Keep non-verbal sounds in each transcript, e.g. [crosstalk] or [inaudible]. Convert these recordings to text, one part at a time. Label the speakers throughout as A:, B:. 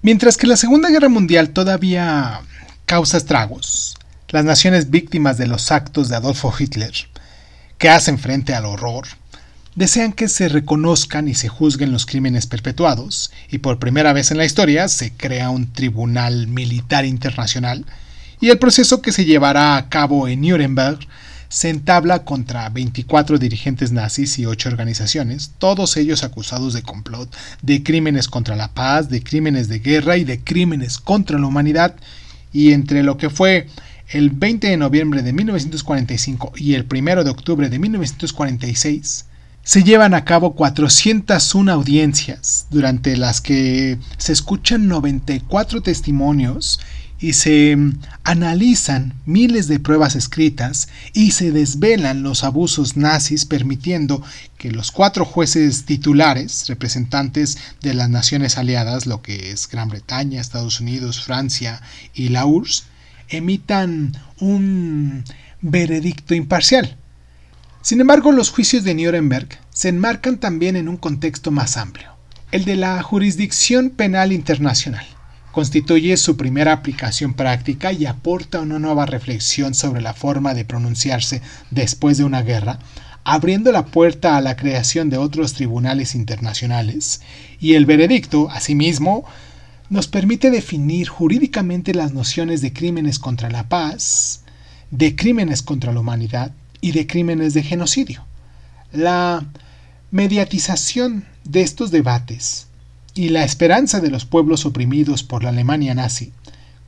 A: Mientras que la Segunda Guerra Mundial todavía causa estragos, las naciones víctimas de los actos de Adolfo Hitler, que hacen frente al horror, desean que se reconozcan y se juzguen los crímenes perpetuados, y por primera vez en la historia se crea un tribunal militar internacional, y el proceso que se llevará a cabo en Nuremberg se entabla contra 24 dirigentes nazis y 8 organizaciones, todos ellos acusados de complot, de crímenes contra la paz, de crímenes de guerra y de crímenes contra la humanidad, y entre lo que fue el 20 de noviembre de 1945 y el 1 de octubre de 1946, se llevan a cabo 401 audiencias, durante las que se escuchan 94 testimonios y se analizan miles de pruebas escritas y se desvelan los abusos nazis permitiendo que los cuatro jueces titulares, representantes de las naciones aliadas, lo que es Gran Bretaña, Estados Unidos, Francia y la URSS, emitan un veredicto imparcial. Sin embargo, los juicios de Nuremberg se enmarcan también en un contexto más amplio, el de la jurisdicción penal internacional constituye su primera aplicación práctica y aporta una nueva reflexión sobre la forma de pronunciarse después de una guerra, abriendo la puerta a la creación de otros tribunales internacionales, y el veredicto, asimismo, nos permite definir jurídicamente las nociones de crímenes contra la paz, de crímenes contra la humanidad y de crímenes de genocidio. La mediatización de estos debates y la esperanza de los pueblos oprimidos por la Alemania nazi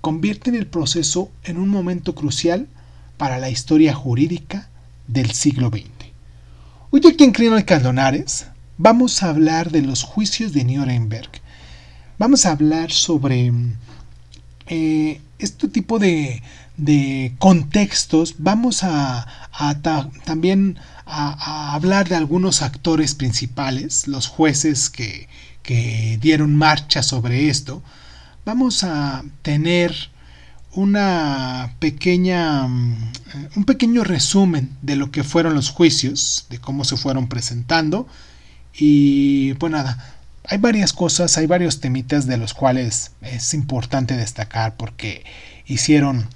A: convierten el proceso en un momento crucial para la historia jurídica del siglo XX. Hoy aquí en Crino Caldonares vamos a hablar de los juicios de Nuremberg. Vamos a hablar sobre eh, este tipo de, contextos. Vamos a, también a hablar de algunos actores principales, los jueces que, que dieron marcha sobre esto, vamos a tener una pequeña mm, un pequeño resumen de lo que fueron los juicios, de cómo se fueron presentando. Y pues nada, hay varias cosas, hay varios temitas de los cuales es importante destacar porque hicieron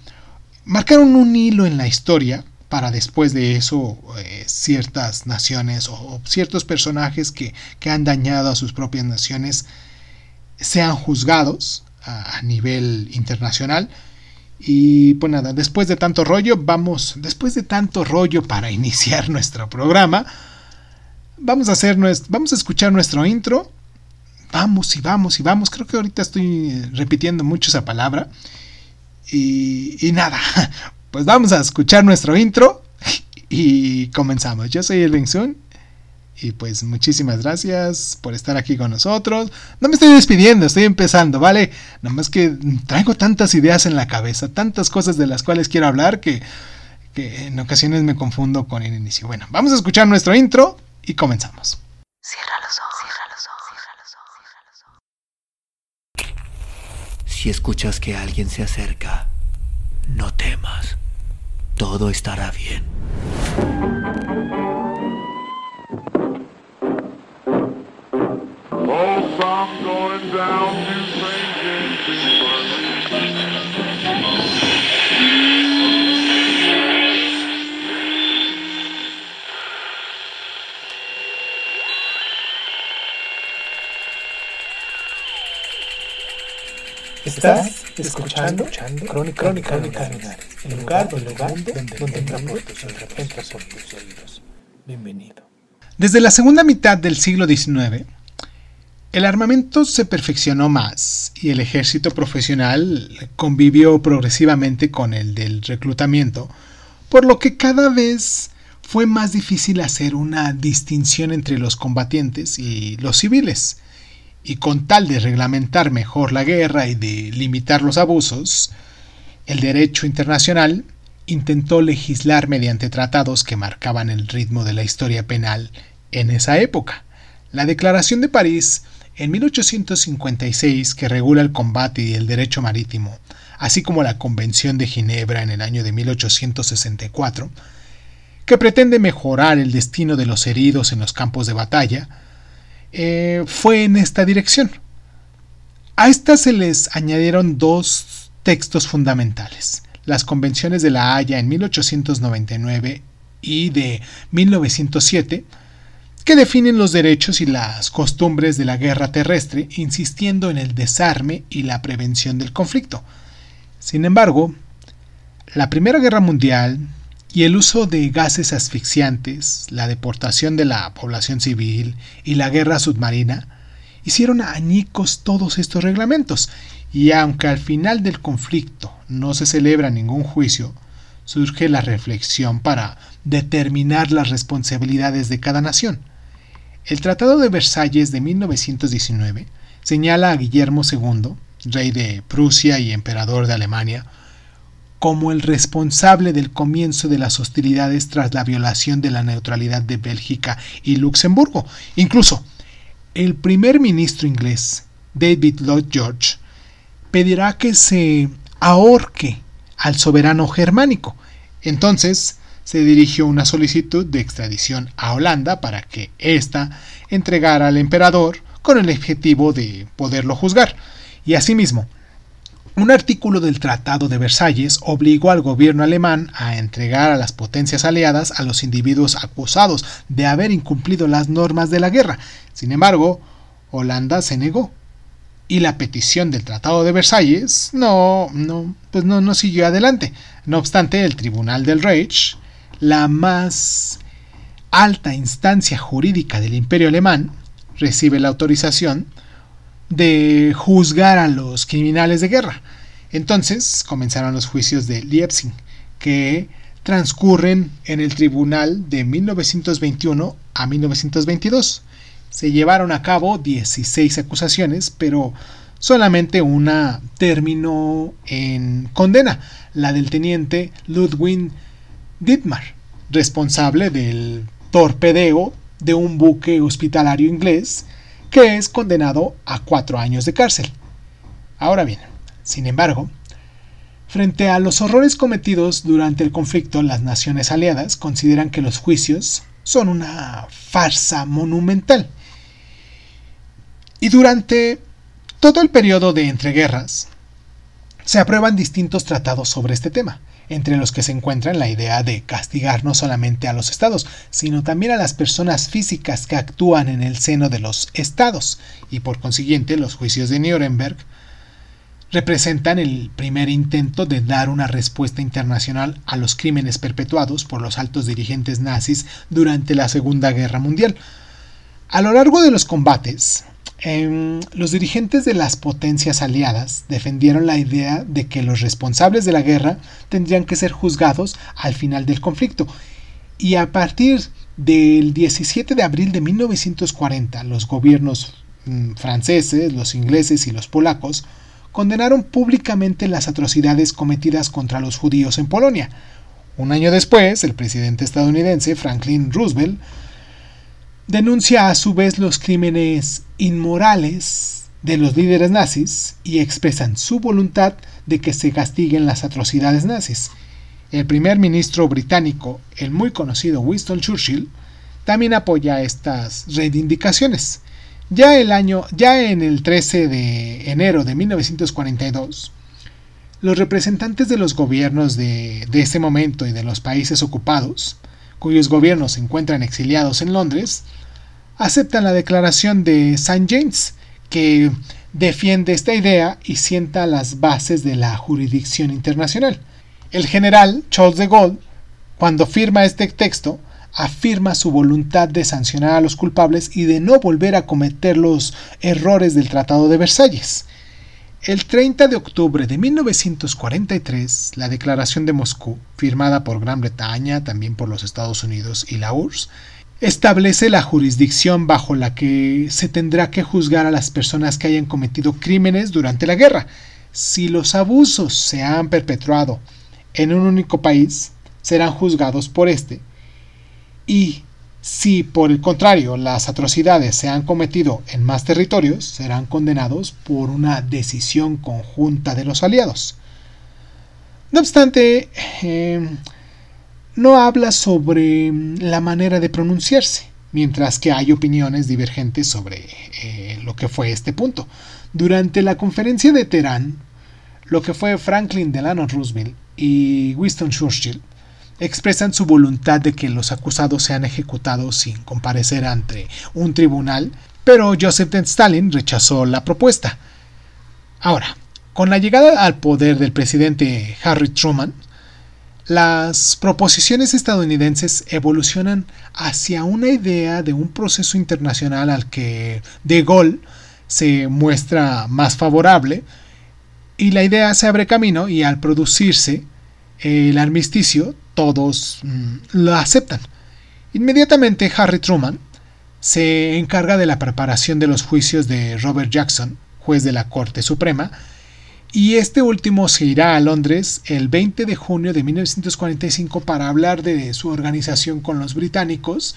A: marcaron un hilo en la historia para después de eso eh, ciertas naciones o, ciertos personajes que, han dañado a sus propias naciones sean juzgados a, nivel internacional. Y pues nada, después de tanto rollo, vamos, después de tanto rollo para [laughs] iniciar nuestro programa, vamos a hacer vamos a escuchar nuestro intro. Vamos y vamos y vamos. Creo que ahorita estoy repitiendo mucho esa palabra. Y, y nada, pues vamos a escuchar nuestro intro y comenzamos. Yo soy Elvin Sun y pues muchísimas gracias por estar aquí con nosotros. No me estoy despidiendo, estoy empezando, ¿vale? Nomás que traigo tantas ideas en la cabeza, tantas cosas de las cuales quiero hablar que, que en ocasiones me confundo con el inicio. Bueno, vamos a escuchar nuestro intro y comenzamos. Cierra los ojos, cierra los ojos,
B: cierra los ojos. Si escuchas que alguien se acerca, no temas todo estará bien.
A: Estás escuchando, escuchando Crónica, Crónica, Crónica el lugar, el lugar donde, entra por tus oídos. Bienvenido. Desde la segunda mitad del siglo XIX, el armamento se perfeccionó más y el ejército profesional convivió progresivamente con el del reclutamiento, por lo que cada vez fue más difícil hacer una distinción entre los combatientes y los civiles y con tal de reglamentar mejor la guerra y de limitar los abusos, el derecho internacional intentó legislar mediante tratados que marcaban el ritmo de la historia penal en esa época. La Declaración de París en 1856 que regula el combate y el derecho marítimo, así como la Convención de Ginebra en el año de 1864, que pretende mejorar el destino de los heridos en los campos de batalla, eh, fue en esta dirección. A estas se les añadieron dos textos fundamentales, las convenciones de la Haya en 1899 y de 1907, que definen los derechos y las costumbres de la guerra terrestre, insistiendo en el desarme y la prevención del conflicto. Sin embargo, la Primera Guerra Mundial y el uso de gases asfixiantes, la deportación de la población civil y la guerra submarina hicieron añicos todos estos reglamentos, y aunque al final del conflicto no se celebra ningún juicio, surge la reflexión para determinar las responsabilidades de cada nación. El Tratado de Versalles de 1919 señala a Guillermo II, rey de Prusia y emperador de Alemania, como el responsable del comienzo de las hostilidades tras la violación de la neutralidad de Bélgica y Luxemburgo. Incluso, el primer ministro inglés, David Lloyd George, pedirá que se ahorque al soberano germánico. Entonces, se dirigió una solicitud de extradición a Holanda para que ésta entregara al emperador con el objetivo de poderlo juzgar. Y asimismo, un artículo del Tratado de Versalles obligó al gobierno alemán a entregar a las potencias aliadas a los individuos acusados de haber incumplido las normas de la guerra. Sin embargo, Holanda se negó. Y la petición del Tratado de Versalles no, no, pues no, no siguió adelante. No obstante, el Tribunal del Reich, la más alta instancia jurídica del Imperio alemán, recibe la autorización de juzgar a los criminales de guerra. Entonces comenzaron los juicios de Leipzig, que transcurren en el tribunal de 1921 a 1922. Se llevaron a cabo 16 acusaciones, pero solamente una terminó en condena, la del teniente Ludwig Dittmar, responsable del torpedeo de un buque hospitalario inglés que es condenado a cuatro años de cárcel. Ahora bien, sin embargo, frente a los horrores cometidos durante el conflicto, las naciones aliadas consideran que los juicios son una farsa monumental. Y durante todo el periodo de entreguerras, se aprueban distintos tratados sobre este tema entre los que se encuentran la idea de castigar no solamente a los estados, sino también a las personas físicas que actúan en el seno de los estados, y por consiguiente los juicios de Nuremberg representan el primer intento de dar una respuesta internacional a los crímenes perpetuados por los altos dirigentes nazis durante la Segunda Guerra Mundial. A lo largo de los combates, Em, los dirigentes de las potencias aliadas defendieron la idea de que los responsables de la guerra tendrían que ser juzgados al final del conflicto. Y a partir del 17 de abril de 1940, los gobiernos mm, franceses, los ingleses y los polacos condenaron públicamente las atrocidades cometidas contra los judíos en Polonia. Un año después, el presidente estadounidense Franklin Roosevelt denuncia a su vez los crímenes inmorales de los líderes nazis y expresan su voluntad de que se castiguen las atrocidades nazis. El primer ministro británico, el muy conocido Winston Churchill, también apoya estas reivindicaciones. Ya, el año, ya en el 13 de enero de 1942, los representantes de los gobiernos de, de ese momento y de los países ocupados cuyos gobiernos se encuentran exiliados en Londres, aceptan la declaración de St. James, que defiende esta idea y sienta las bases de la jurisdicción internacional. El general Charles de Gaulle, cuando firma este texto, afirma su voluntad de sancionar a los culpables y de no volver a cometer los errores del Tratado de Versalles. El 30 de octubre de 1943, la Declaración de Moscú, firmada por Gran Bretaña, también por los Estados Unidos y la URSS, establece la jurisdicción bajo la que se tendrá que juzgar a las personas que hayan cometido crímenes durante la guerra. Si los abusos se han perpetrado en un único país, serán juzgados por este. Y si, por el contrario, las atrocidades se han cometido en más territorios, serán condenados por una decisión conjunta de los aliados. No obstante, eh, no habla sobre la manera de pronunciarse, mientras que hay opiniones divergentes sobre eh, lo que fue este punto. Durante la conferencia de Teherán, lo que fue Franklin Delano Roosevelt y Winston Churchill expresan su voluntad de que los acusados sean ejecutados sin comparecer ante un tribunal, pero Joseph Stalin rechazó la propuesta. Ahora, con la llegada al poder del presidente Harry Truman, las proposiciones estadounidenses evolucionan hacia una idea de un proceso internacional al que De Gaulle se muestra más favorable y la idea se abre camino y al producirse el armisticio todos mm, lo aceptan. Inmediatamente Harry Truman se encarga de la preparación de los juicios de Robert Jackson, juez de la Corte Suprema, y este último se irá a Londres el 20 de junio de 1945 para hablar de su organización con los británicos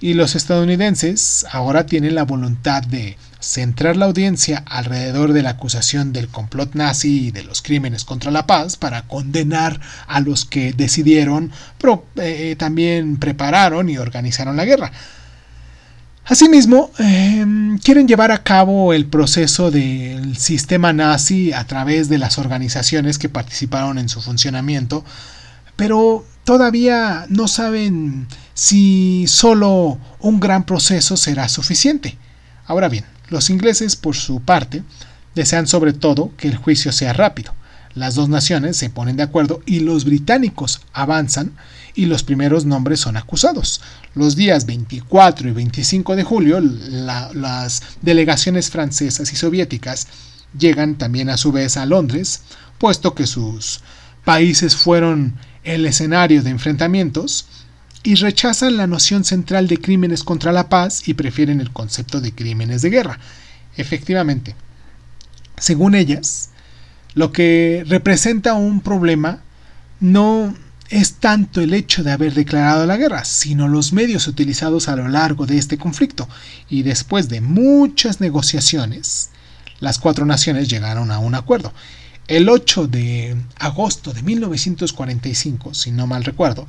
A: y los estadounidenses ahora tienen la voluntad de centrar la audiencia alrededor de la acusación del complot nazi y de los crímenes contra la paz para condenar a los que decidieron, pero eh, también prepararon y organizaron la guerra. Asimismo, em, quieren llevar a cabo el proceso del sistema nazi a través de las organizaciones que participaron en su funcionamiento, pero todavía no saben si solo un gran proceso será suficiente. Ahora bien, los ingleses, por su parte, desean sobre todo que el juicio sea rápido. Las dos naciones se ponen de acuerdo y los británicos avanzan y los primeros nombres son acusados. Los días 24 y 25 de julio las delegaciones francesas y soviéticas llegan también a su vez a Londres, puesto que sus países fueron el escenario de enfrentamientos y rechazan la noción central de crímenes contra la paz y prefieren el concepto de crímenes de guerra. Efectivamente, según ellas, lo que representa un problema no es tanto el hecho de haber declarado la guerra, sino los medios utilizados a lo largo de este conflicto. Y después de muchas negociaciones, las cuatro naciones llegaron a un acuerdo. El 8 de agosto de 1945, si no mal recuerdo,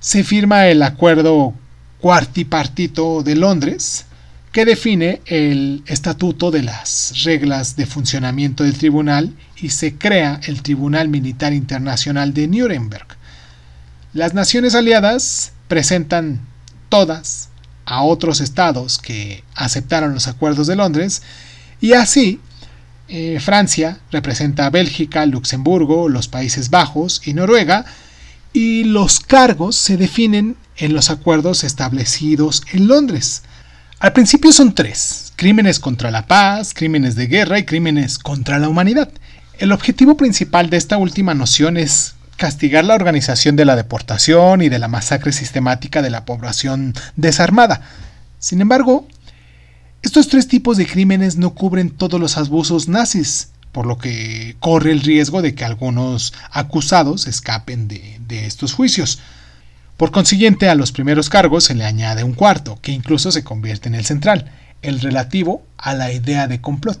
A: se firma el Acuerdo Cuartipartito de Londres, que define el estatuto de las reglas de funcionamiento del tribunal y se crea el Tribunal Militar Internacional de Nuremberg. Las naciones aliadas presentan todas a otros estados que aceptaron los acuerdos de Londres y así eh, Francia representa a Bélgica, Luxemburgo, los Países Bajos y Noruega y los cargos se definen en los acuerdos establecidos en Londres. Al principio son tres, crímenes contra la paz, crímenes de guerra y crímenes contra la humanidad. El objetivo principal de esta última noción es castigar la organización de la deportación y de la masacre sistemática de la población desarmada. Sin embargo, estos tres tipos de crímenes no cubren todos los abusos nazis, por lo que corre el riesgo de que algunos acusados escapen de, estos juicios. Por consiguiente, a los primeros cargos se le añade un cuarto, que incluso se convierte en el central, el relativo a la idea de complot.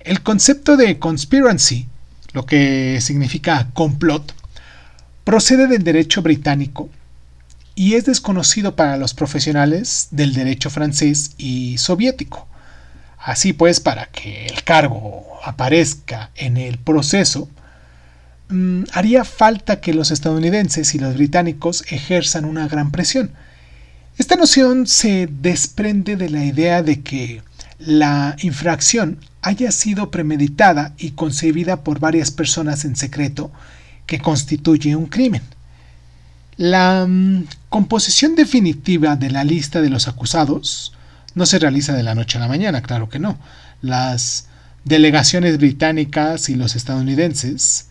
A: El concepto de conspiracy, lo que significa complot, procede del derecho británico y es desconocido para los profesionales del derecho francés y soviético. Así pues, para que el cargo aparezca en el proceso, mm, haría falta que los estadounidenses y los británicos ejerzan una gran presión. Esta noción se desprende de la idea de que la infracción haya sido premeditada y concebida por varias personas en secreto que constituye un crimen. La mm, composición definitiva de la lista de los acusados no se realiza de la noche a la mañana, claro que no. Las delegaciones británicas y los estadounidenses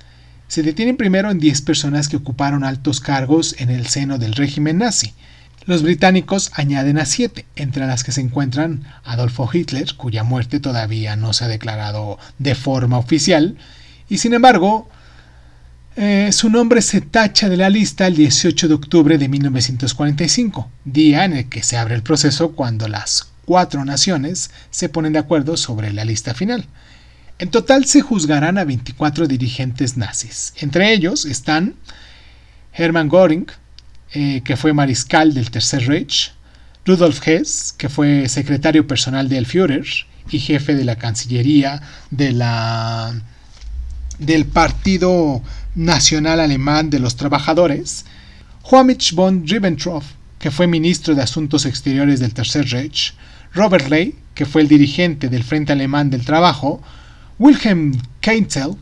A: se detienen primero en 10 personas que ocuparon altos cargos en el seno del régimen nazi. Los británicos añaden a 7, entre las que se encuentran Adolfo Hitler, cuya muerte todavía no se ha declarado de forma oficial, y sin embargo, eh, su nombre se tacha de la lista el 18 de octubre de 1945, día en el que se abre el proceso cuando las cuatro naciones se ponen de acuerdo sobre la lista final. En total se juzgarán a 24 dirigentes nazis. Entre ellos están Hermann Göring, eh, que fue mariscal del Tercer Reich, Rudolf Hess, que fue secretario personal del Führer, y jefe de la Cancillería de la, del Partido Nacional Alemán de los Trabajadores, Joachim von Ribbentrop, que fue ministro de Asuntos Exteriores del Tercer Reich, Robert Ley, que fue el dirigente del Frente Alemán del Trabajo, Wilhelm Keinzel,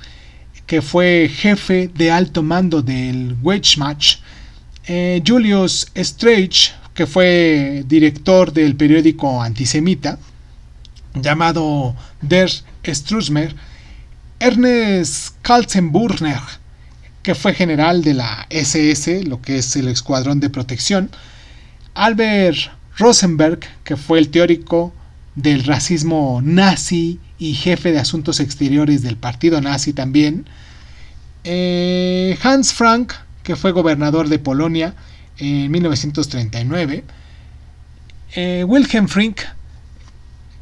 A: que fue jefe de alto mando del Wehrmacht, eh, Julius Streich, que fue director del periódico antisemita llamado Der Strusmer, Ernest Kaltenburner, que fue general de la SS, lo que es el Escuadrón de Protección, Albert Rosenberg, que fue el teórico del racismo nazi y jefe de asuntos exteriores del partido nazi también, eh, Hans Frank, que fue gobernador de Polonia en 1939, eh, Wilhelm Frink,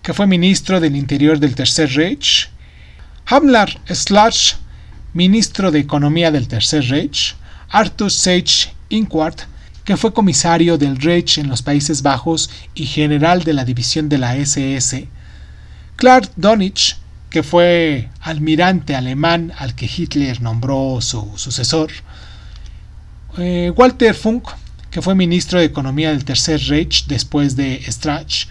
A: que fue ministro del Interior del Tercer Reich, Hamlar Slash, ministro de Economía del Tercer Reich, Arthur Sage Inquart, que fue comisario del Reich en los Países Bajos y general de la división de la SS, Clark Donich, que fue almirante alemán al que Hitler nombró su sucesor, eh, Walter Funk, que fue ministro de Economía del Tercer Reich después de Strach,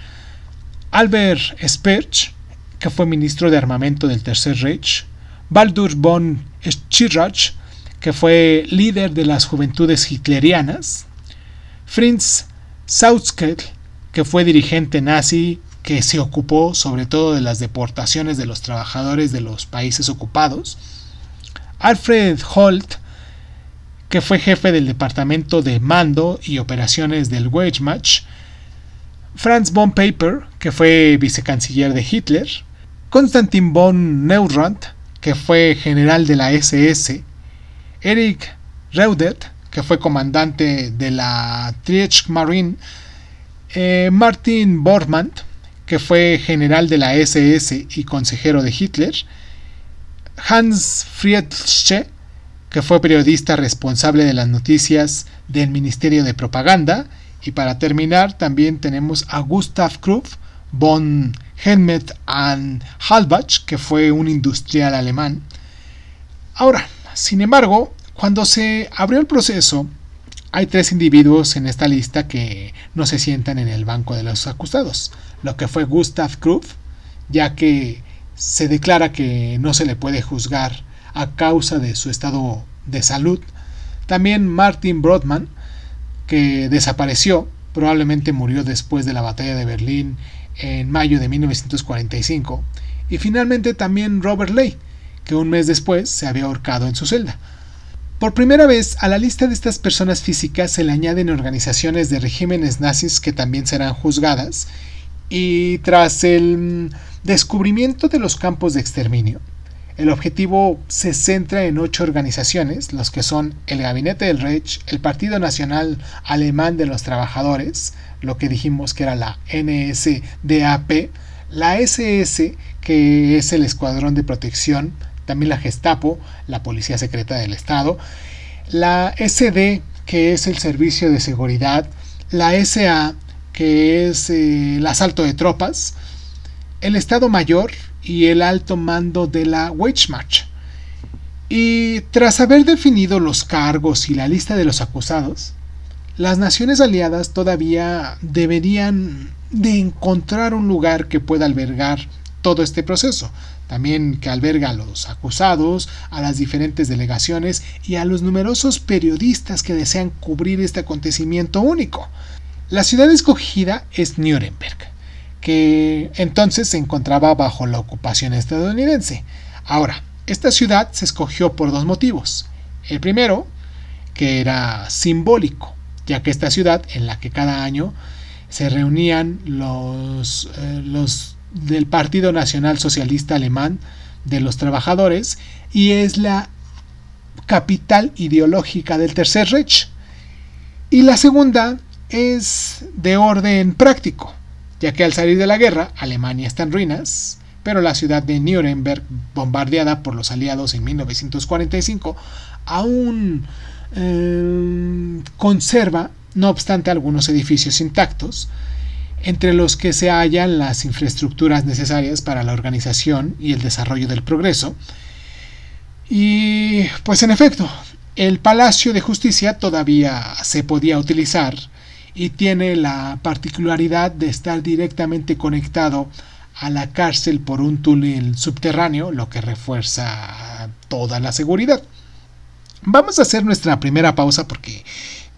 A: Albert Sperch, que fue ministro de Armamento del Tercer Reich, Baldur von Schirach, que fue líder de las juventudes hitlerianas, Fritz Sautzkel, que fue dirigente nazi que se ocupó sobre todo de las deportaciones de los trabajadores de los países ocupados, Alfred Holt, que fue jefe del departamento de mando y operaciones del Wehrmacht, Franz von Paper, que fue vicecanciller de Hitler, Konstantin von Neurant, que fue general de la SS, Erich Reudet, que fue comandante de la Triech Marine, eh, Martin Bormann, que fue general de la SS y consejero de Hitler, Hans Friedrich, que fue periodista responsable de las noticias del Ministerio de Propaganda, y para terminar también tenemos a Gustav Krupp von Helmet and Halbach, que fue un industrial alemán. Ahora, sin embargo, cuando se abrió el proceso, hay tres individuos en esta lista que no se sientan en el banco de los acusados, lo que fue Gustav Krupp, ya que se declara que no se le puede juzgar a causa de su estado de salud. También Martin Brodmann, que desapareció, probablemente murió después de la batalla de Berlín en mayo de 1945. Y finalmente también Robert Ley, que un mes después se había ahorcado en su celda. Por primera vez, a la lista de estas personas físicas se le añaden organizaciones de regímenes nazis que también serán juzgadas, y tras el descubrimiento de los campos de exterminio, el objetivo se centra en ocho organizaciones, los que son el Gabinete del Reich, el Partido Nacional Alemán de los Trabajadores, lo que dijimos que era la NSDAP, la SS, que es el Escuadrón de Protección también la Gestapo, la Policía Secreta del Estado, la SD, que es el Servicio de Seguridad, la SA, que es eh, el asalto de tropas, el Estado Mayor y el alto mando de la Wehrmacht. Y tras haber definido los cargos y la lista de los acusados, las naciones aliadas todavía deberían de encontrar un lugar que pueda albergar todo este proceso, también que alberga a los acusados, a las diferentes delegaciones y a los numerosos periodistas que desean cubrir este acontecimiento único. La ciudad escogida es Nuremberg, que entonces se encontraba bajo la ocupación estadounidense. Ahora, esta ciudad se escogió por dos motivos. El primero, que era simbólico, ya que esta ciudad en la que cada año se reunían los, eh, los del Partido Nacional Socialista Alemán de los Trabajadores y es la capital ideológica del Tercer Reich. Y la segunda es de orden práctico, ya que al salir de la guerra Alemania está en ruinas, pero la ciudad de Nuremberg, bombardeada por los aliados en 1945, aún eh, conserva, no obstante algunos edificios intactos, entre los que se hallan las infraestructuras necesarias para la organización y el desarrollo del progreso. Y pues en efecto, el Palacio de Justicia todavía se podía utilizar y tiene la particularidad de estar directamente conectado a la cárcel por un túnel subterráneo, lo que refuerza toda la seguridad. Vamos a hacer nuestra primera pausa porque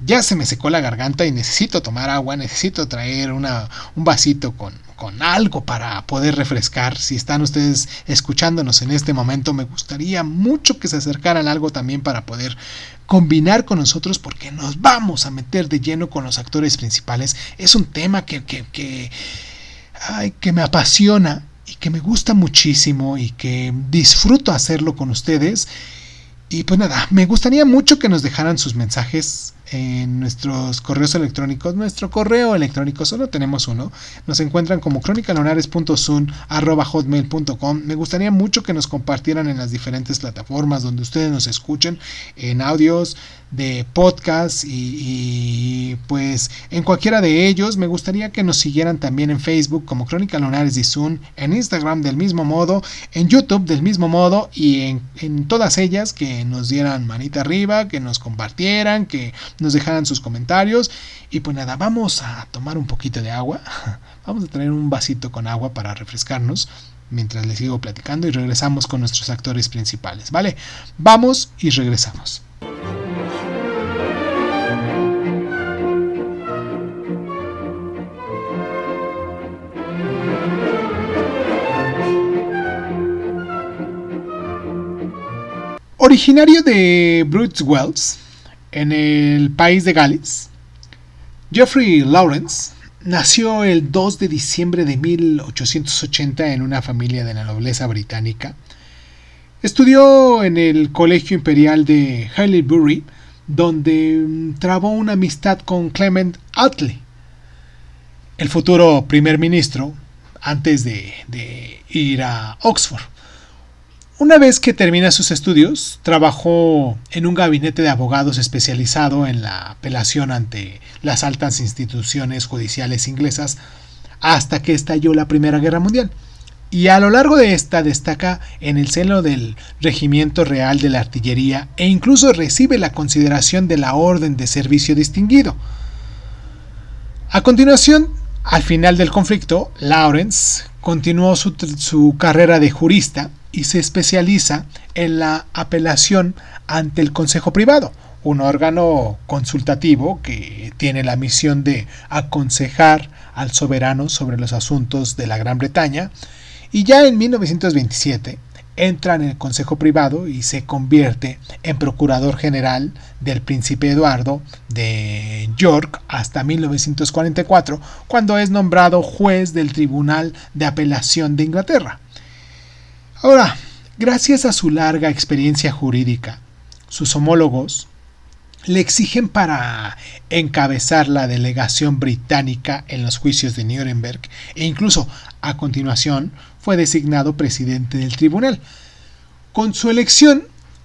A: ya se me secó la garganta y necesito tomar agua, necesito traer una, un vasito con, con algo para poder refrescar. Si están ustedes escuchándonos en este momento, me gustaría mucho que se acercaran algo también para poder combinar con nosotros porque nos vamos a meter de lleno con los actores principales. Es un tema que, que, que, que me apasiona y que me gusta muchísimo y que disfruto hacerlo con ustedes. Y pues nada, me gustaría mucho que nos dejaran sus mensajes en nuestros correos electrónicos. Nuestro correo electrónico solo tenemos uno. Nos encuentran como hotmail.com Me gustaría mucho que nos compartieran en las diferentes plataformas donde ustedes nos escuchen, en audios, de podcast y, pues en cualquiera de ellos me gustaría que nos siguieran también en Facebook como Crónica Lunares y Zoom, en Instagram del mismo modo, en YouTube del mismo modo y en, en todas ellas que nos dieran manita arriba, que nos compartieran, que nos dejaran sus comentarios y pues nada, vamos a tomar un poquito de agua, [laughs] vamos a tener un vasito con agua para refrescarnos mientras les sigo platicando y regresamos con nuestros actores principales, ¿vale? Vamos y regresamos. Originario de Bruce Wells, en el país de Gales, Geoffrey Lawrence nació el 2 de diciembre de 1880 en una familia de la nobleza británica. Estudió en el Colegio Imperial de Haileybury, donde mm, trabó una amistad con Clement Attlee, el futuro primer ministro, antes de ir a Oxford. Una vez que termina sus estudios, trabajó en un gabinete de abogados especializado en la apelación ante las altas instituciones judiciales inglesas hasta que estalló la Primera Guerra Mundial. Y a lo largo de esta destaca en el seno del Regimiento Real de la Artillería e incluso recibe la consideración de la Orden de Servicio Distinguido. A continuación, al final del conflicto, Lawrence continuó su, su carrera de jurista y se especializa en la apelación ante el Consejo Privado, un órgano consultativo que tiene la misión de aconsejar al soberano sobre los asuntos de la Gran Bretaña, y ya en 1927 entra en el Consejo Privado y se convierte en Procurador General del Príncipe Eduardo de York hasta 1944, cuando es nombrado juez del Tribunal de Apelación de Inglaterra. Ahora, gracias a su larga experiencia jurídica, sus homólogos le exigen para encabezar la delegación británica en los juicios de Nuremberg e incluso a continuación fue designado presidente del tribunal. Con su elección,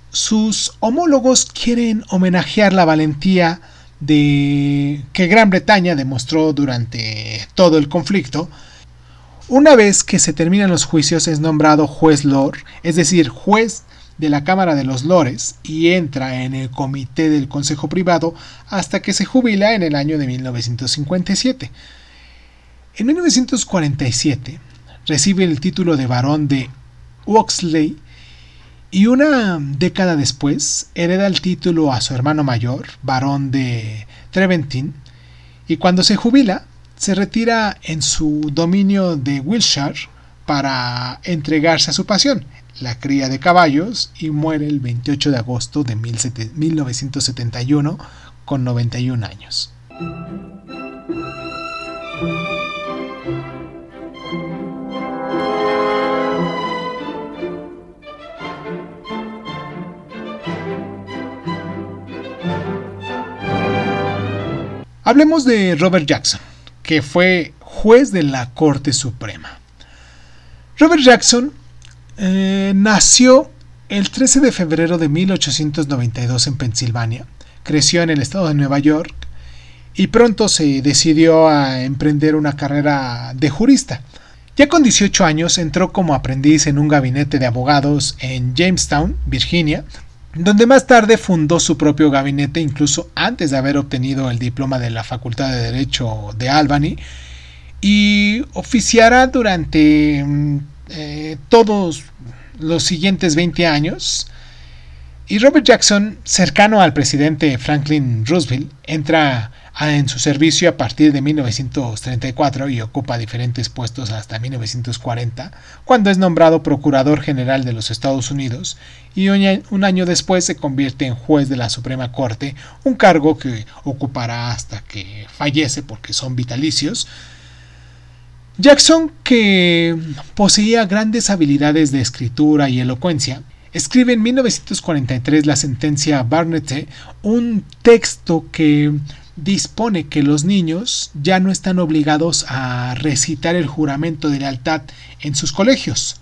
A: sus homólogos quieren homenajear la valentía de que Gran Bretaña demostró durante todo el conflicto una vez que se terminan los juicios es nombrado juez lord, es decir, juez de la Cámara de los Lores y entra en el comité del Consejo Privado hasta que se jubila en el año de 1957. En 1947 recibe el título de barón de Oxley y una década después hereda el título a su hermano mayor, barón de Treventin, y cuando se jubila se retira en su dominio de Wiltshire para entregarse a su pasión, la cría de caballos, y muere el 28 de agosto de 1971 con 91 años. Hablemos de Robert Jackson que fue juez de la Corte Suprema. Robert Jackson eh, nació el 13 de febrero de 1892 en Pensilvania, creció en el estado de Nueva York y pronto se decidió a emprender una carrera de jurista. Ya con 18 años entró como aprendiz en un gabinete de abogados en Jamestown, Virginia, donde más tarde fundó su propio gabinete incluso antes de haber obtenido el diploma de la Facultad de Derecho de Albany y oficiará durante mm, eh, todos los siguientes 20 años. Y Robert Jackson, cercano al presidente Franklin Roosevelt, entra en su servicio a partir de 1934 y ocupa diferentes puestos hasta 1940, cuando es nombrado Procurador General de los Estados Unidos y un año después se convierte en juez de la Suprema Corte, un cargo que ocupará hasta que fallece porque son vitalicios. Jackson, que poseía grandes habilidades de escritura y elocuencia, escribe en 1943 la sentencia Barnett, un texto que dispone que los niños ya no están obligados a recitar el juramento de lealtad en sus colegios.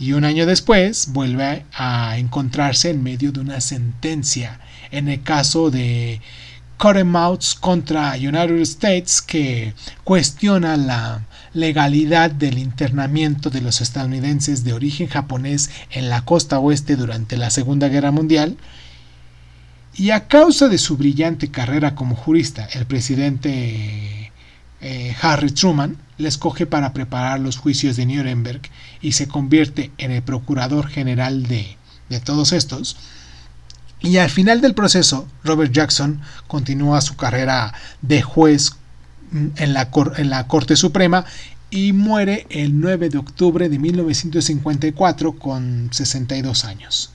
A: Y un año después vuelve a encontrarse en medio de una sentencia en el caso de Cottonmouths contra United States que cuestiona la legalidad del internamiento de los estadounidenses de origen japonés en la costa oeste durante la Segunda Guerra Mundial y a causa de su brillante carrera como jurista, el presidente eh, Harry Truman le escoge para preparar los juicios de Nuremberg y se convierte en el procurador general de, de todos estos. Y al final del proceso, Robert Jackson continúa su carrera de juez mm, en la, en la Corte Suprema y muere el 9 de octubre de 1954 con 62 años.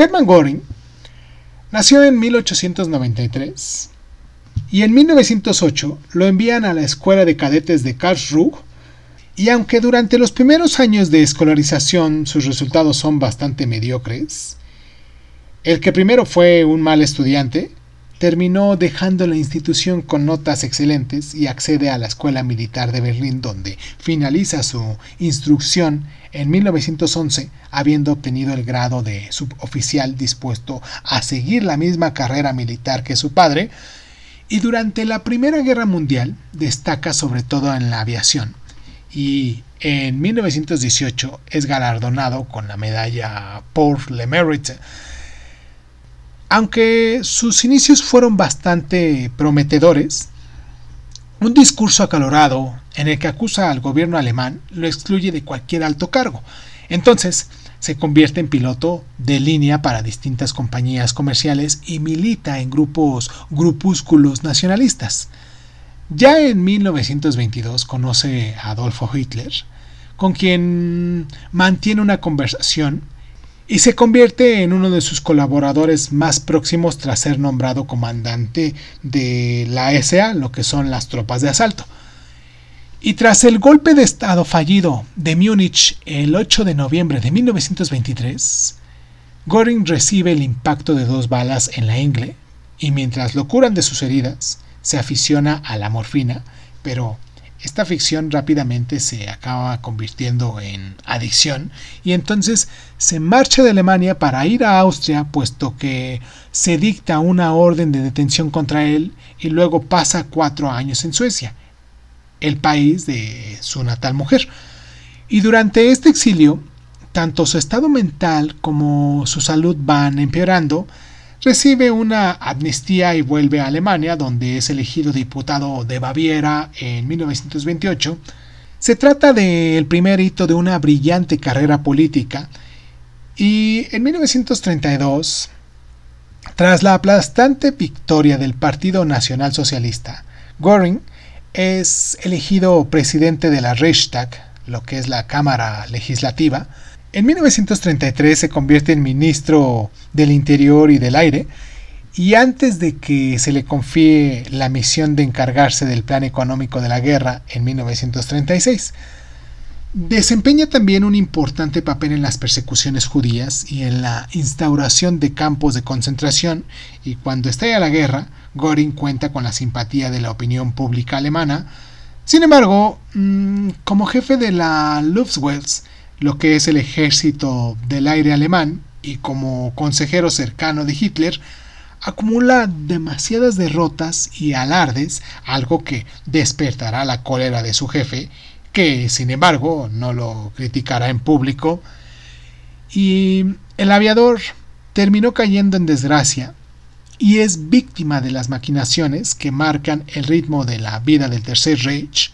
A: Hermann Göring nació en 1893 y en 1908 lo envían a la escuela de cadetes de Karlsruhe y aunque durante los primeros años de escolarización sus resultados son bastante mediocres, el que primero fue un mal estudiante, terminó dejando la institución con notas excelentes y accede a la Escuela Militar de Berlín donde finaliza su instrucción en 1911 habiendo obtenido el grado de suboficial dispuesto a seguir la misma carrera militar que su padre y durante la Primera Guerra Mundial destaca sobre todo en la aviación. Y en 1918 es galardonado con la medalla por le Mérite aunque sus inicios fueron bastante prometedores, un discurso acalorado en el que acusa al gobierno alemán lo excluye de cualquier alto cargo. Entonces, se convierte en piloto de línea para distintas compañías comerciales y milita en grupos grupúsculos nacionalistas. Ya en 1922 conoce a Adolfo Hitler, con quien mantiene una conversación y se convierte en uno de sus colaboradores más próximos tras ser nombrado comandante de la SA, lo que son las tropas de asalto. Y tras el golpe de Estado fallido de Múnich el 8 de noviembre de 1923, Göring recibe el impacto de dos balas en la ingle y mientras lo curan de sus heridas, se aficiona a la morfina, pero esta ficción rápidamente se acaba convirtiendo en adicción y entonces se marcha de Alemania para ir a Austria puesto que se dicta una orden de detención contra él y luego pasa cuatro años en Suecia, el país de su natal mujer. Y durante este exilio, tanto su estado mental como su salud van empeorando, recibe una amnistía y vuelve a Alemania, donde es elegido diputado de Baviera en 1928. Se trata del primer hito de una brillante carrera política y en 1932, tras la aplastante victoria del Partido Nacional Socialista, Göring es elegido presidente de la Reichstag, lo que es la Cámara Legislativa, en 1933 se convierte en ministro del Interior y del Aire y antes de que se le confíe la misión de encargarse del plan económico de la guerra en 1936. Desempeña también un importante papel en las persecuciones judías y en la instauración de campos de concentración, y cuando estalla la guerra, Göring cuenta con la simpatía de la opinión pública alemana. Sin embargo, mm, como jefe de la Luftwaffe, lo que es el ejército del aire alemán, y como consejero cercano de Hitler, acumula demasiadas derrotas y alardes, algo que despertará la cólera de su jefe que sin embargo no lo criticará en público, y el aviador terminó cayendo en desgracia y es víctima de las maquinaciones que marcan el ritmo de la vida del Tercer Reich.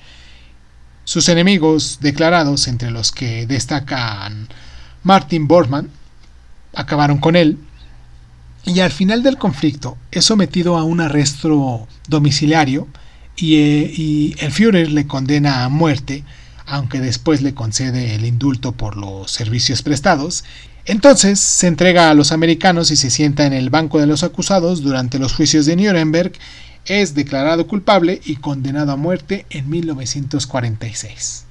A: Sus enemigos declarados, entre los que destacan Martin Bormann, acabaron con él, y al final del conflicto es sometido a un arresto domiciliario eh, y, el Führer le condena a muerte, aunque después le concede el indulto por los servicios prestados. Entonces se entrega a los americanos y se sienta en el banco de los acusados durante los juicios de Nuremberg. Es declarado culpable y condenado a muerte en 1946.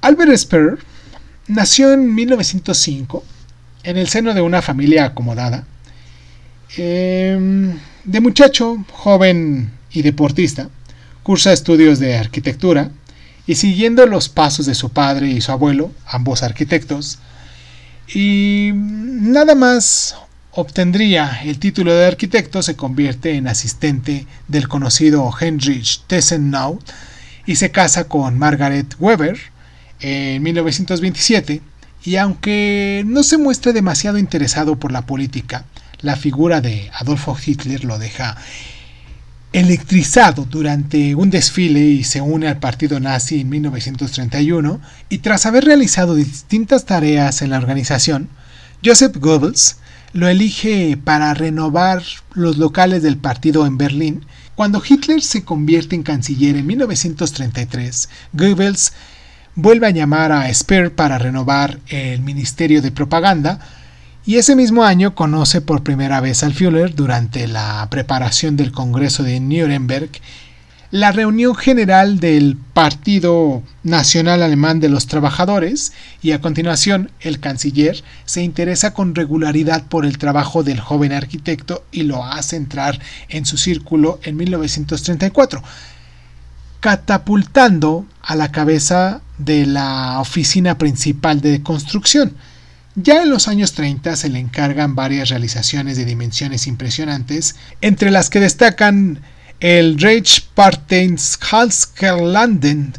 A: Albert Speer nació en 1905 en el seno de una familia acomodada. Em, de muchacho, joven y deportista, cursa estudios de arquitectura y siguiendo los pasos de su padre y su abuelo, ambos arquitectos, y nada más obtendría el título de arquitecto, se convierte en asistente del conocido Heinrich Tessenau y se casa con Margaret Weber, en 1927 y aunque no se muestra demasiado interesado por la política, la figura de Adolfo Hitler lo deja electrizado durante un desfile y se une al partido nazi en 1931 y tras haber realizado distintas tareas en la organización, Joseph Goebbels lo elige para renovar los locales del partido en Berlín. Cuando Hitler se convierte en canciller en 1933, Goebbels vuelve a llamar a Speer para renovar el Ministerio de Propaganda y ese mismo año conoce por primera vez al Führer durante la preparación del Congreso de Nuremberg, la reunión general del Partido Nacional Alemán de los Trabajadores y a continuación el canciller se interesa con regularidad por el trabajo del joven arquitecto y lo hace entrar en su círculo en 1934 catapultando a la cabeza de la oficina principal de construcción. Ya en los años 30 se le encargan varias realizaciones de dimensiones impresionantes, entre las que destacan el Reichsparteinshalskerlanden,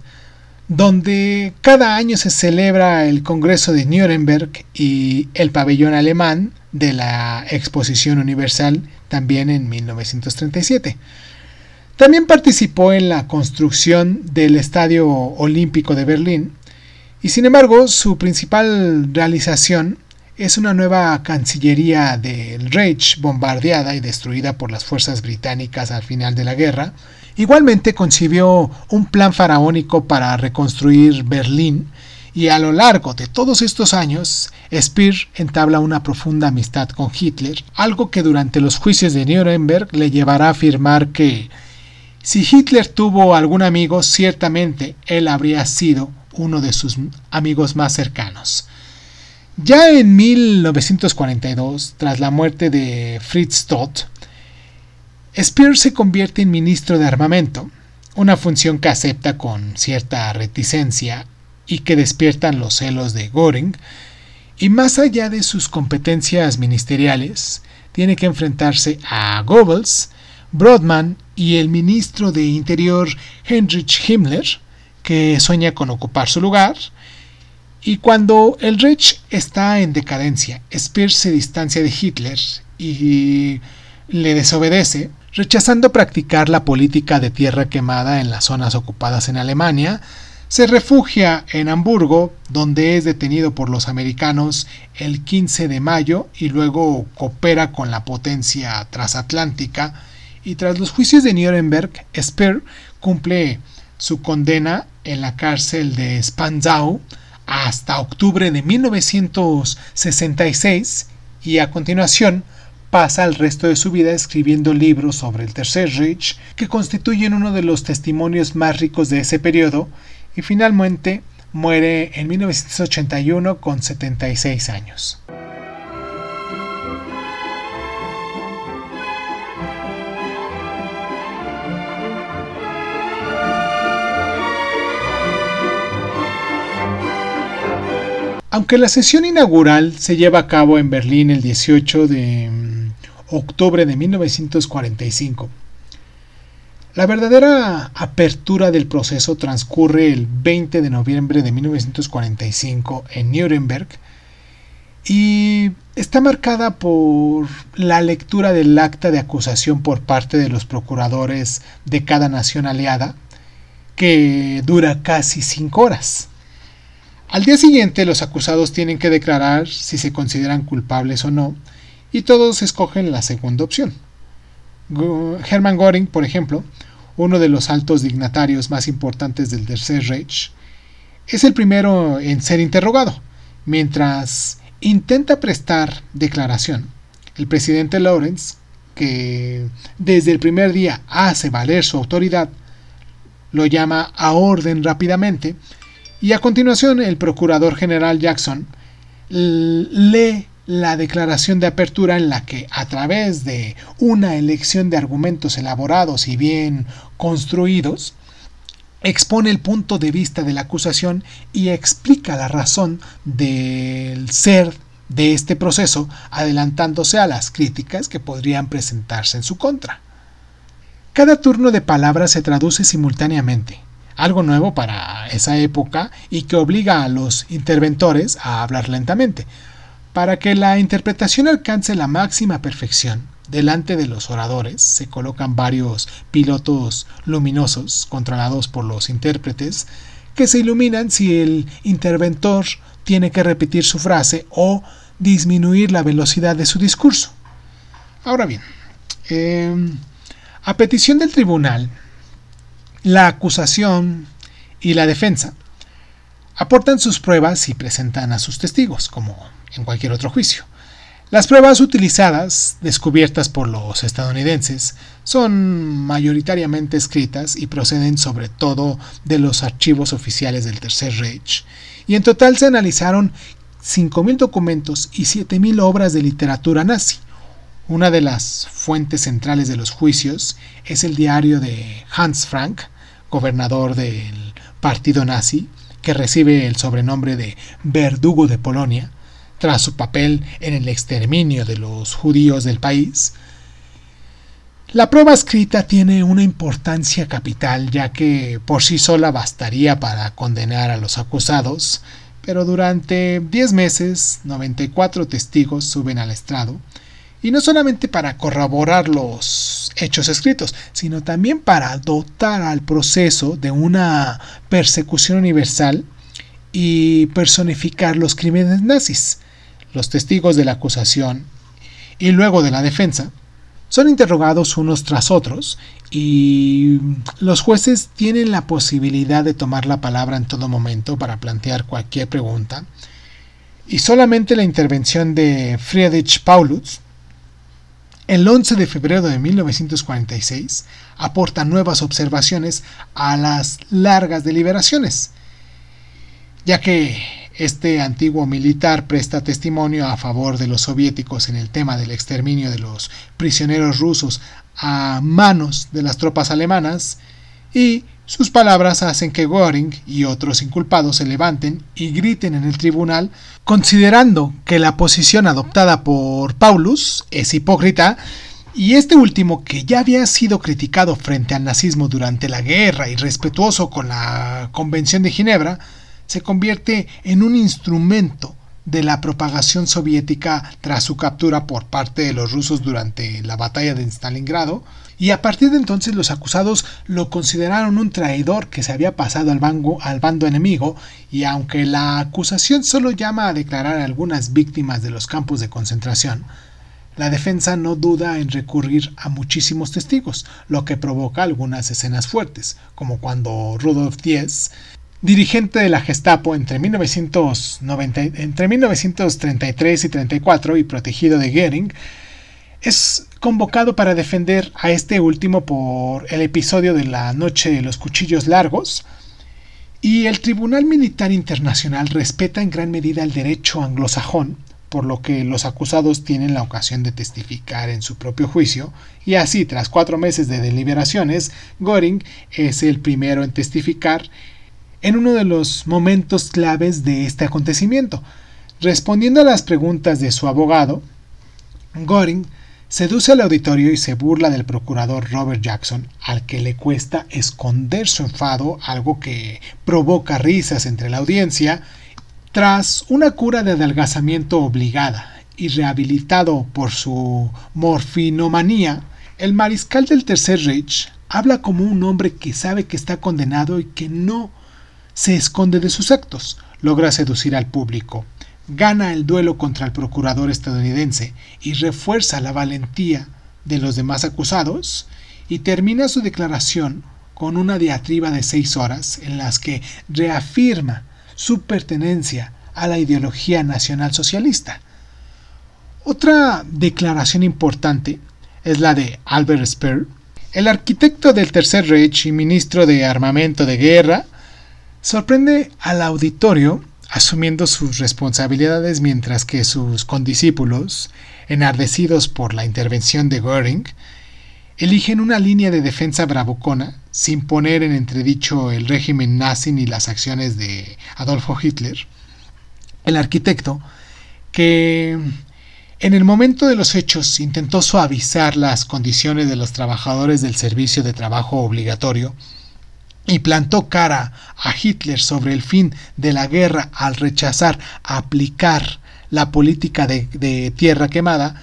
A: donde cada año se celebra el Congreso de Nuremberg y el pabellón alemán de la Exposición Universal también en 1937. También participó en la construcción del Estadio Olímpico de Berlín y sin embargo su principal realización es una nueva Cancillería del Reich bombardeada y destruida por las fuerzas británicas al final de la guerra. Igualmente concibió un plan faraónico para reconstruir Berlín y a lo largo de todos estos años, Speer entabla una profunda amistad con Hitler, algo que durante los juicios de Nuremberg le llevará a afirmar que si Hitler tuvo algún amigo, ciertamente él habría sido uno de sus amigos más cercanos. Ya en 1942, tras la muerte de Fritz Todt, Speer se convierte en ministro de armamento, una función que acepta con cierta reticencia y que despiertan los celos de Göring, y más allá de sus competencias ministeriales, tiene que enfrentarse a Goebbels, Brodmann y el ministro de Interior Heinrich Himmler, que sueña con ocupar su lugar. Y cuando el Reich está en decadencia, Speer se distancia de Hitler y le desobedece, rechazando practicar la política de tierra quemada en las zonas ocupadas en Alemania, se refugia en Hamburgo, donde es detenido por los americanos el 15 de mayo y luego coopera con la potencia transatlántica y tras los juicios de Nuremberg, Speer cumple su condena en la cárcel de Spandau hasta octubre de 1966 y a continuación pasa el resto de su vida escribiendo libros sobre el Tercer Reich que constituyen uno de los testimonios más ricos de ese periodo y finalmente muere en 1981 con 76 años. Aunque la sesión inaugural se lleva a cabo en Berlín el 18 de mm, octubre de 1945, la verdadera apertura del proceso transcurre el 20 de noviembre de 1945 en Nuremberg y está marcada por la lectura del acta de acusación por parte de los procuradores de cada nación aliada, que dura casi cinco horas. Al día siguiente los acusados tienen que declarar si se consideran culpables o no, y todos escogen la segunda opción. Hermann Göring, por ejemplo, uno de los altos dignatarios más importantes del Tercer Reich, es el primero en ser interrogado. Mientras intenta prestar declaración, el presidente Lawrence, que desde el primer día hace valer su autoridad, lo llama a orden rápidamente y a continuación el procurador general Jackson lee la declaración de apertura en la que, a través de una elección de argumentos elaborados y bien construidos, expone el punto de vista de la acusación y explica la razón del ser de este proceso, adelantándose a las críticas que podrían presentarse en su contra. Cada turno de palabras se traduce simultáneamente, algo nuevo para esa época y que obliga a los interventores a hablar lentamente. Para que la interpretación alcance la máxima perfección, delante de los oradores se colocan varios pilotos luminosos controlados por los intérpretes que se iluminan si el interventor tiene que repetir su frase o disminuir la velocidad de su discurso. Ahora bien, em, a petición del tribunal, la acusación y la defensa. Aportan sus pruebas y presentan a sus testigos, como en cualquier otro juicio. Las pruebas utilizadas, descubiertas por los estadounidenses, son mayoritariamente escritas y proceden sobre todo de los archivos oficiales del Tercer Reich, y en total se analizaron 5.000 documentos y 7.000 obras de literatura nazi, una de las fuentes centrales de los juicios es el diario de Hans Frank, gobernador del partido nazi, que recibe el sobrenombre de verdugo de Polonia, tras su papel en el exterminio de los judíos del país. La prueba escrita tiene una importancia capital ya que por sí sola bastaría para condenar a los acusados, pero durante 10 meses 94 testigos suben al estrado y no solamente para corroborar los hechos escritos, sino también para dotar al proceso de una persecución universal y personificar los crímenes nazis. Los testigos de la acusación y luego de la defensa son interrogados unos tras otros y los jueces tienen la posibilidad de tomar la palabra en todo momento para plantear cualquier pregunta y solamente la intervención de Friedrich Paulus el 11 de febrero de 1946 aporta nuevas observaciones a las largas deliberaciones, ya que este antiguo militar presta testimonio a favor de los soviéticos en el tema del exterminio de los prisioneros rusos a manos de las tropas alemanas y sus palabras hacen que Göring y otros inculpados se levanten y griten en el tribunal, considerando que la posición adoptada por Paulus es hipócrita, y este último, que ya había sido criticado frente al nazismo durante la guerra y respetuoso con la Convención de Ginebra, se convierte en un instrumento de la propagación soviética tras su captura por parte de los rusos durante la batalla de Stalingrado, y a partir de entonces los acusados lo consideraron un traidor que se había pasado al, bando enemigo, y aunque la acusación solo llama a declarar a algunas víctimas de los campos de concentración, la defensa no duda en recurrir a muchísimos testigos, lo que provoca algunas escenas fuertes, como cuando Rudolf Diez dirigente de la Gestapo entre, entre 1933 y 34 y protegido de Goering, es convocado para defender a este último por el episodio de la Noche de los Cuchillos Largos, y el Tribunal Militar Internacional respeta en gran medida el derecho anglosajón, por lo que los acusados tienen la ocasión de testificar en su propio juicio, y así, tras cuatro meses de deliberaciones, Göring es el primero en testificar en uno de los momentos claves de este acontecimiento. Respondiendo a las preguntas de su abogado, Göring Seduce al auditorio y se burla del procurador Robert Jackson, al que le cuesta esconder su enfado, algo que provoca risas entre la audiencia. Tras una cura de adelgazamiento obligada y rehabilitado por su morfinomanía, el mariscal del Tercer Reich habla como un hombre que sabe que está condenado y que no se esconde de sus actos. Logra seducir al público gana el duelo contra el procurador estadounidense y refuerza la valentía de los demás acusados, y termina su declaración con una diatriba de seis horas en las que reafirma su pertenencia a la ideología nacional socialista. Otra declaración importante es la de Albert Speer, el arquitecto del Tercer Reich y ministro de Armamento de Guerra, sorprende al auditorio asumiendo sus responsabilidades mientras que sus condiscípulos, enardecidos por la intervención de Göring, eligen una línea de defensa bravucona sin poner en entredicho el régimen nazi ni las acciones de Adolfo Hitler. El arquitecto, que en el momento de los hechos intentó suavizar las condiciones de los trabajadores del servicio de trabajo obligatorio, y plantó cara a Hitler sobre el fin de la guerra al rechazar aplicar la política de, tierra quemada,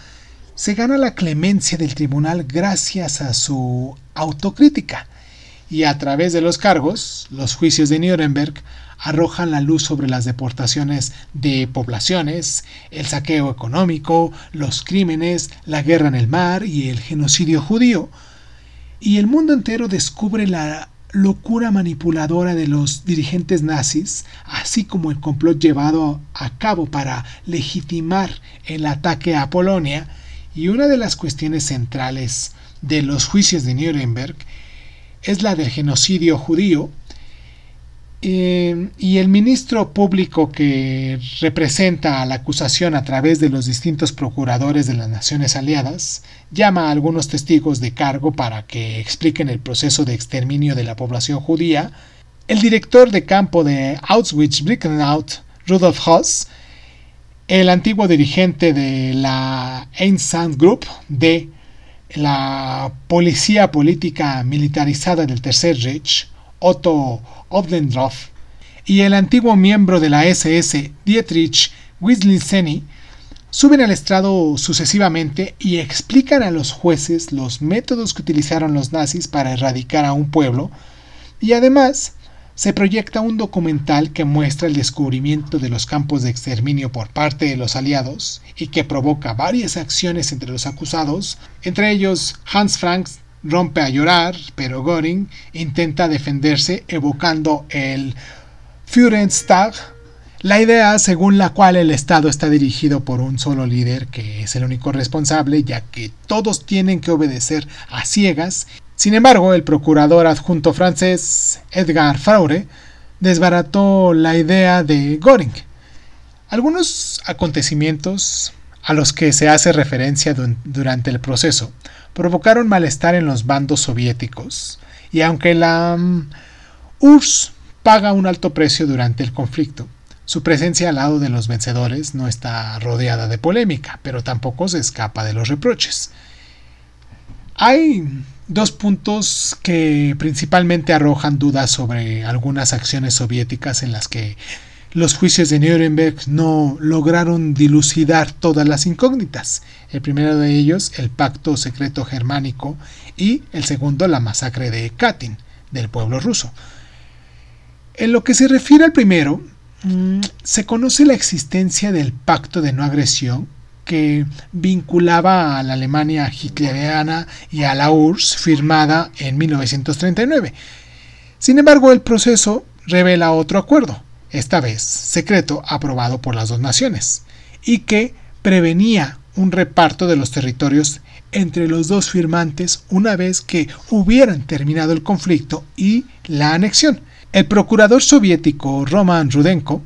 A: se gana la clemencia del tribunal gracias a su autocrítica. Y a través de los cargos, los juicios de Nuremberg arrojan la luz sobre las deportaciones de poblaciones, el saqueo económico, los crímenes, la guerra en el mar y el genocidio judío, y el mundo entero descubre la locura manipuladora de los dirigentes nazis, así como el complot llevado a cabo para legitimar el ataque a Polonia, y una de las cuestiones centrales de los juicios de Nuremberg es la del genocidio judío, eh, y el ministro público que representa a la acusación a través de los distintos procuradores de las Naciones Aliadas llama a algunos testigos de cargo para que expliquen el proceso de exterminio de la población judía. El director de campo de Auschwitz-Birkenau, Rudolf Hoss, el antiguo dirigente de la Einsam-Group de la Policía Política Militarizada del Tercer Reich, Otto Obdendorf, y el antiguo miembro de la SS, Dietrich Wislicenny, suben al estrado sucesivamente y explican a los jueces los métodos que utilizaron los nazis para erradicar a un pueblo, y además se proyecta un documental que muestra el descubrimiento de los campos de exterminio por parte de los aliados y que provoca varias acciones entre los acusados, entre ellos Hans Franks rompe a llorar, pero Göring intenta defenderse evocando el Führerstag, la idea según la cual el Estado está dirigido por un solo líder que es el único responsable, ya que todos tienen que obedecer a ciegas. Sin embargo, el procurador adjunto francés Edgar Faure desbarató la idea de Göring. Algunos acontecimientos a los que se hace referencia durante el proceso provocaron malestar en los bandos soviéticos, y aunque la mm, URSS paga un alto precio durante el conflicto, su presencia al lado de los vencedores no está rodeada de polémica, pero tampoco se escapa de los reproches. Hay dos puntos que principalmente arrojan dudas sobre algunas acciones soviéticas en las que los juicios de Nuremberg no lograron dilucidar todas las incógnitas. El primero de ellos, el pacto secreto germánico, y el segundo, la masacre de Katyn, del pueblo ruso. En lo que se refiere al primero, mm, se conoce la existencia del pacto de no agresión que vinculaba a la Alemania hitleriana y a la URSS firmada en 1939. Sin embargo, el proceso revela otro acuerdo, esta vez secreto, aprobado por las dos naciones, y que prevenía un reparto de los territorios entre los dos firmantes una vez que hubieran terminado el conflicto y la anexión. El procurador soviético Roman Rudenko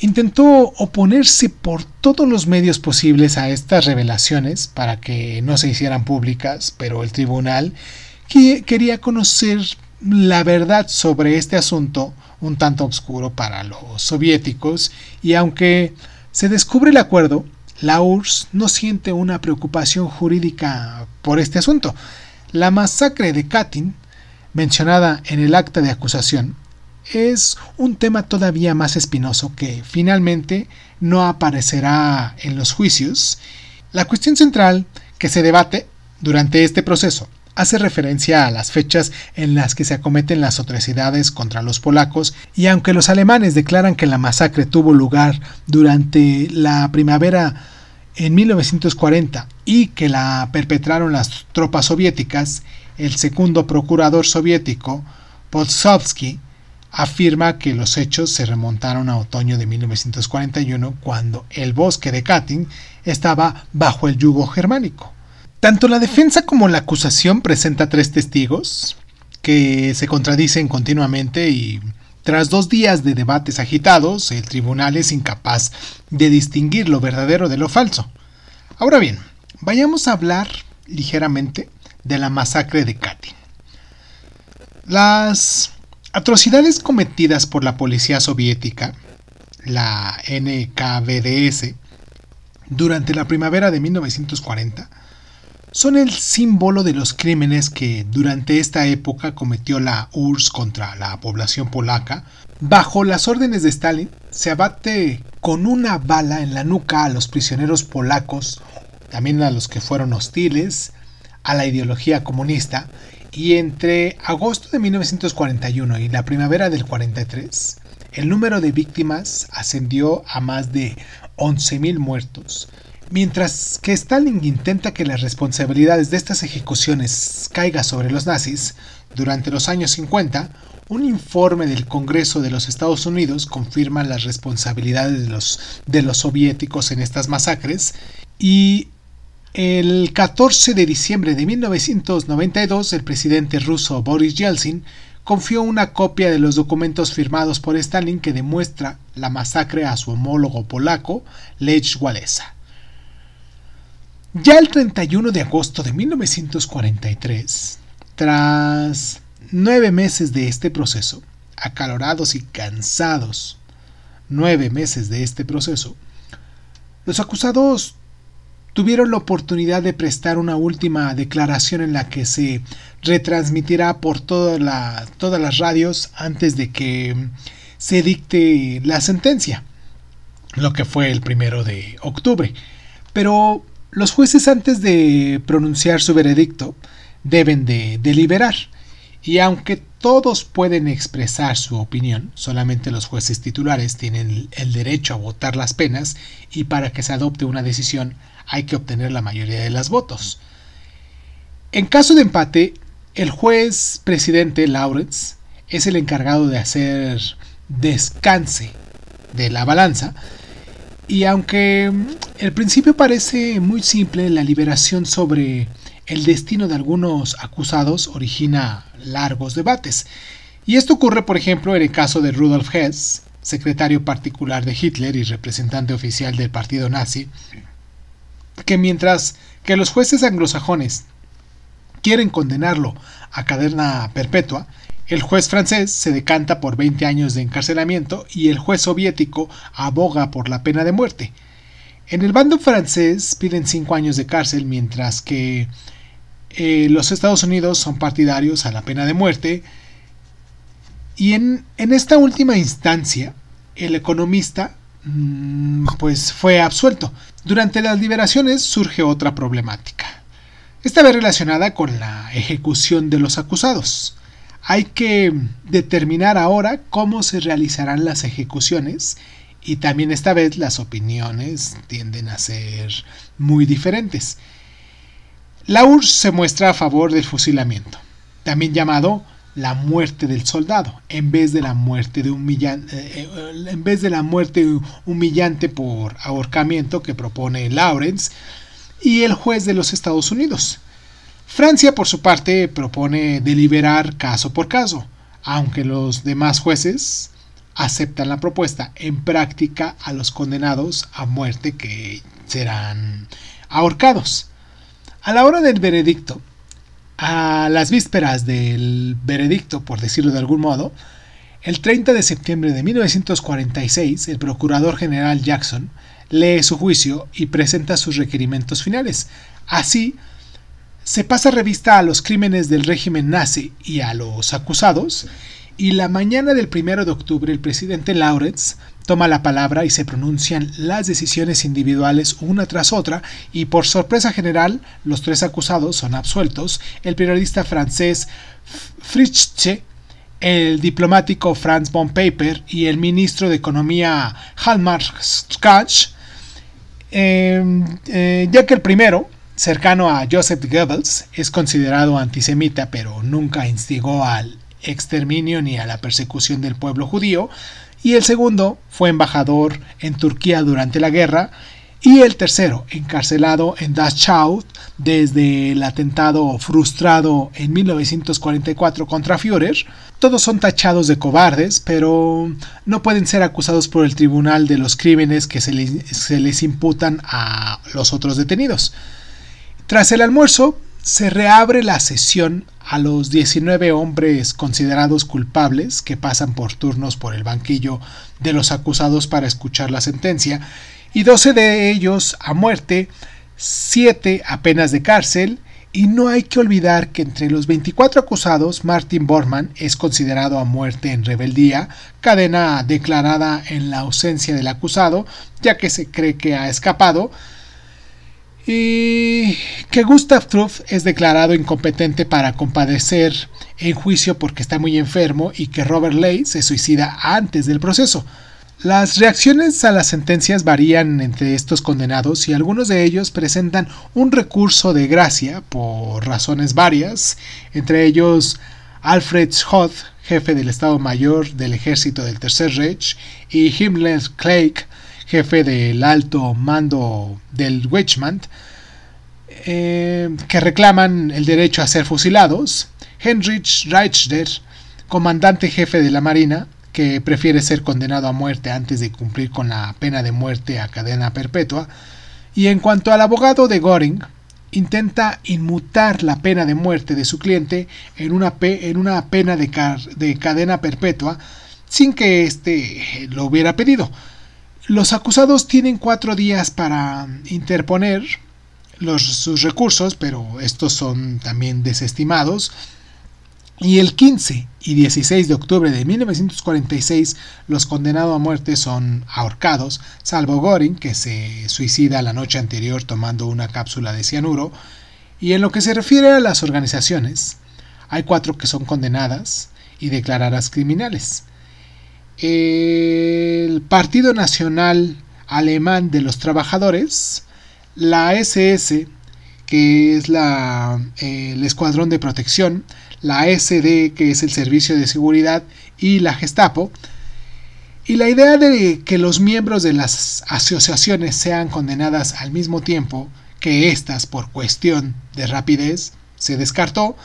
A: intentó oponerse por todos los medios posibles a estas revelaciones para que no se hicieran públicas, pero el tribunal quería conocer la verdad sobre este asunto un tanto oscuro para los soviéticos y aunque se descubre el acuerdo, la URSS no siente una preocupación jurídica por este asunto. La masacre de Katyn, mencionada en el acta de acusación, es un tema todavía más espinoso que finalmente no aparecerá en los juicios. La cuestión central que se debate durante este proceso hace referencia a las fechas en las que se acometen las atrocidades contra los polacos y aunque los alemanes declaran que la masacre tuvo lugar durante la primavera en 1940 y que la perpetraron las tropas soviéticas, el segundo procurador soviético, Polsovsky, afirma que los hechos se remontaron a otoño de 1941 cuando el bosque de Katyn estaba bajo el yugo germánico. Tanto la defensa como la acusación presenta tres testigos que se contradicen continuamente y tras dos días de debates agitados, el tribunal es incapaz de distinguir lo verdadero de lo falso. Ahora bien, vayamos a hablar ligeramente de la masacre de Katyn. Las atrocidades cometidas por la policía soviética, la NKVDS, durante la primavera de 1940, son el símbolo de los crímenes que durante esta época cometió la URSS contra la población polaca. Bajo las órdenes de Stalin, se abate con una bala en la nuca a los prisioneros polacos, también a los que fueron hostiles a la ideología comunista, y entre agosto de 1941 y la primavera del 43, el número de víctimas ascendió a más de 11.000 muertos, Mientras que Stalin intenta que las responsabilidades de estas ejecuciones caigan sobre los nazis, durante los años 50, un informe del Congreso de los Estados Unidos confirma las responsabilidades de los, soviéticos en estas masacres y el 14 de diciembre de 1992 el presidente ruso Boris Yeltsin confió una copia de los documentos firmados por Stalin que demuestra la masacre a su homólogo polaco Lech Walesa. Ya el 31 de agosto de 1943, tras nueve meses de este proceso, acalorados y cansados, nueve meses de este proceso, los acusados tuvieron la oportunidad de prestar una última declaración en la que se retransmitirá por todas las radios antes de que se dicte la sentencia, lo que fue el primero de octubre. Pero los jueces antes de pronunciar su veredicto deben de deliberar y aunque todos pueden expresar su opinión, solamente los jueces titulares tienen el derecho a votar las penas y para que se adopte una decisión hay que obtener la mayoría de los votos. En caso de empate, el juez presidente Lawrence es el encargado de hacer descanse de la balanza y aunque el principio parece muy simple, la liberación sobre el destino de algunos acusados origina largos debates. Y esto ocurre, por ejemplo, en el caso de Rudolf Hess, secretario particular de Hitler y representante oficial del partido nazi, que mientras que los jueces anglosajones quieren condenarlo a cadena perpetua, el juez francés se decanta por 20 años de encarcelamiento y el juez soviético aboga por la pena de muerte. En el bando francés piden 5 años de cárcel, mientras que eh, los Estados Unidos son partidarios a la pena de muerte. Y en, en esta última instancia, el economista mm, pues fue absuelto. Durante las liberaciones surge otra problemática. Esta vez relacionada con la ejecución de los acusados. Hay que determinar ahora cómo se realizarán las ejecuciones y también esta vez las opiniones tienden a ser muy diferentes. La URSS se muestra a favor del fusilamiento, también llamado la muerte del soldado en vez de la muerte de eh, eh, en vez de la muerte humillante por ahorcamiento que propone Lawrence y el juez de los Estados Unidos. Francia, por su parte, propone deliberar caso por caso, aunque los demás jueces aceptan la propuesta. En práctica, a los condenados a muerte que serán ahorcados. A la hora del veredicto, a las vísperas del veredicto, por decirlo de algún modo, el 30 de septiembre de 1946, el Procurador General Jackson lee su juicio y presenta sus requerimientos finales. Así, se pasa revista a los crímenes del régimen nazi y a los acusados, y la mañana del 1 de octubre el presidente Lawrence toma la palabra y se pronuncian las decisiones individuales una tras otra y por sorpresa general los tres acusados son absueltos, el periodista francés Fritzsche, el diplomático Franz von Paper y el ministro de Economía Hallmark Skach, em, eh, ya que el primero, cercano a Joseph Goebbels, es considerado antisemita pero nunca instigó al exterminio ni a la persecución del pueblo judío, y el segundo fue embajador en Turquía durante la guerra, y el tercero, encarcelado en Dachau desde el atentado frustrado en 1944 contra Führer. Todos son tachados de cobardes, pero no pueden ser acusados por el tribunal de los crímenes que se les, se les imputan a los otros detenidos. Tras el almuerzo, se reabre la sesión a los 19 hombres considerados culpables que pasan por turnos por el banquillo de los acusados para escuchar la sentencia, y 12 de ellos a muerte, 7 a penas de cárcel, y no hay que olvidar que entre los 24 acusados, Martin Bormann es considerado a muerte en rebeldía, cadena declarada en la ausencia del acusado, ya que se cree que ha escapado, y que Gustav Truff es declarado incompetente para compadecer en juicio porque está muy enfermo y que Robert Ley se suicida antes del proceso. Las reacciones a las sentencias varían entre estos condenados y algunos de ellos presentan un recurso de gracia por razones varias, entre ellos Alfred Schott, jefe del Estado Mayor del Ejército del Tercer Reich, y Himmler Kleik, jefe del alto mando del Weichmann, eh, que reclaman el derecho a ser fusilados, Heinrich Reichster, comandante jefe de la Marina, que prefiere ser condenado a muerte antes de cumplir con la pena de muerte a cadena perpetua, y en cuanto al abogado de Göring, intenta inmutar la pena de muerte de su cliente en una, en una pena de, de cadena perpetua sin que éste lo hubiera pedido, los acusados tienen cuatro días para interponer sus recursos, pero estos son también desestimados. Y el 15 y 16 de octubre de 1946 los condenados a muerte son ahorcados, salvo Goring, que se suicida la noche anterior tomando una cápsula de cianuro. Y en lo que se refiere a las organizaciones, hay cuatro que son condenadas y declaradas criminales el Partido Nacional Alemán de los Trabajadores, la SS, que es la, el Escuadrón de Protección, la SD, que es el Servicio de Seguridad, y la Gestapo. Y la idea de que los miembros de las asociaciones sean condenadas al mismo tiempo que éstas por cuestión de rapidez se descartó,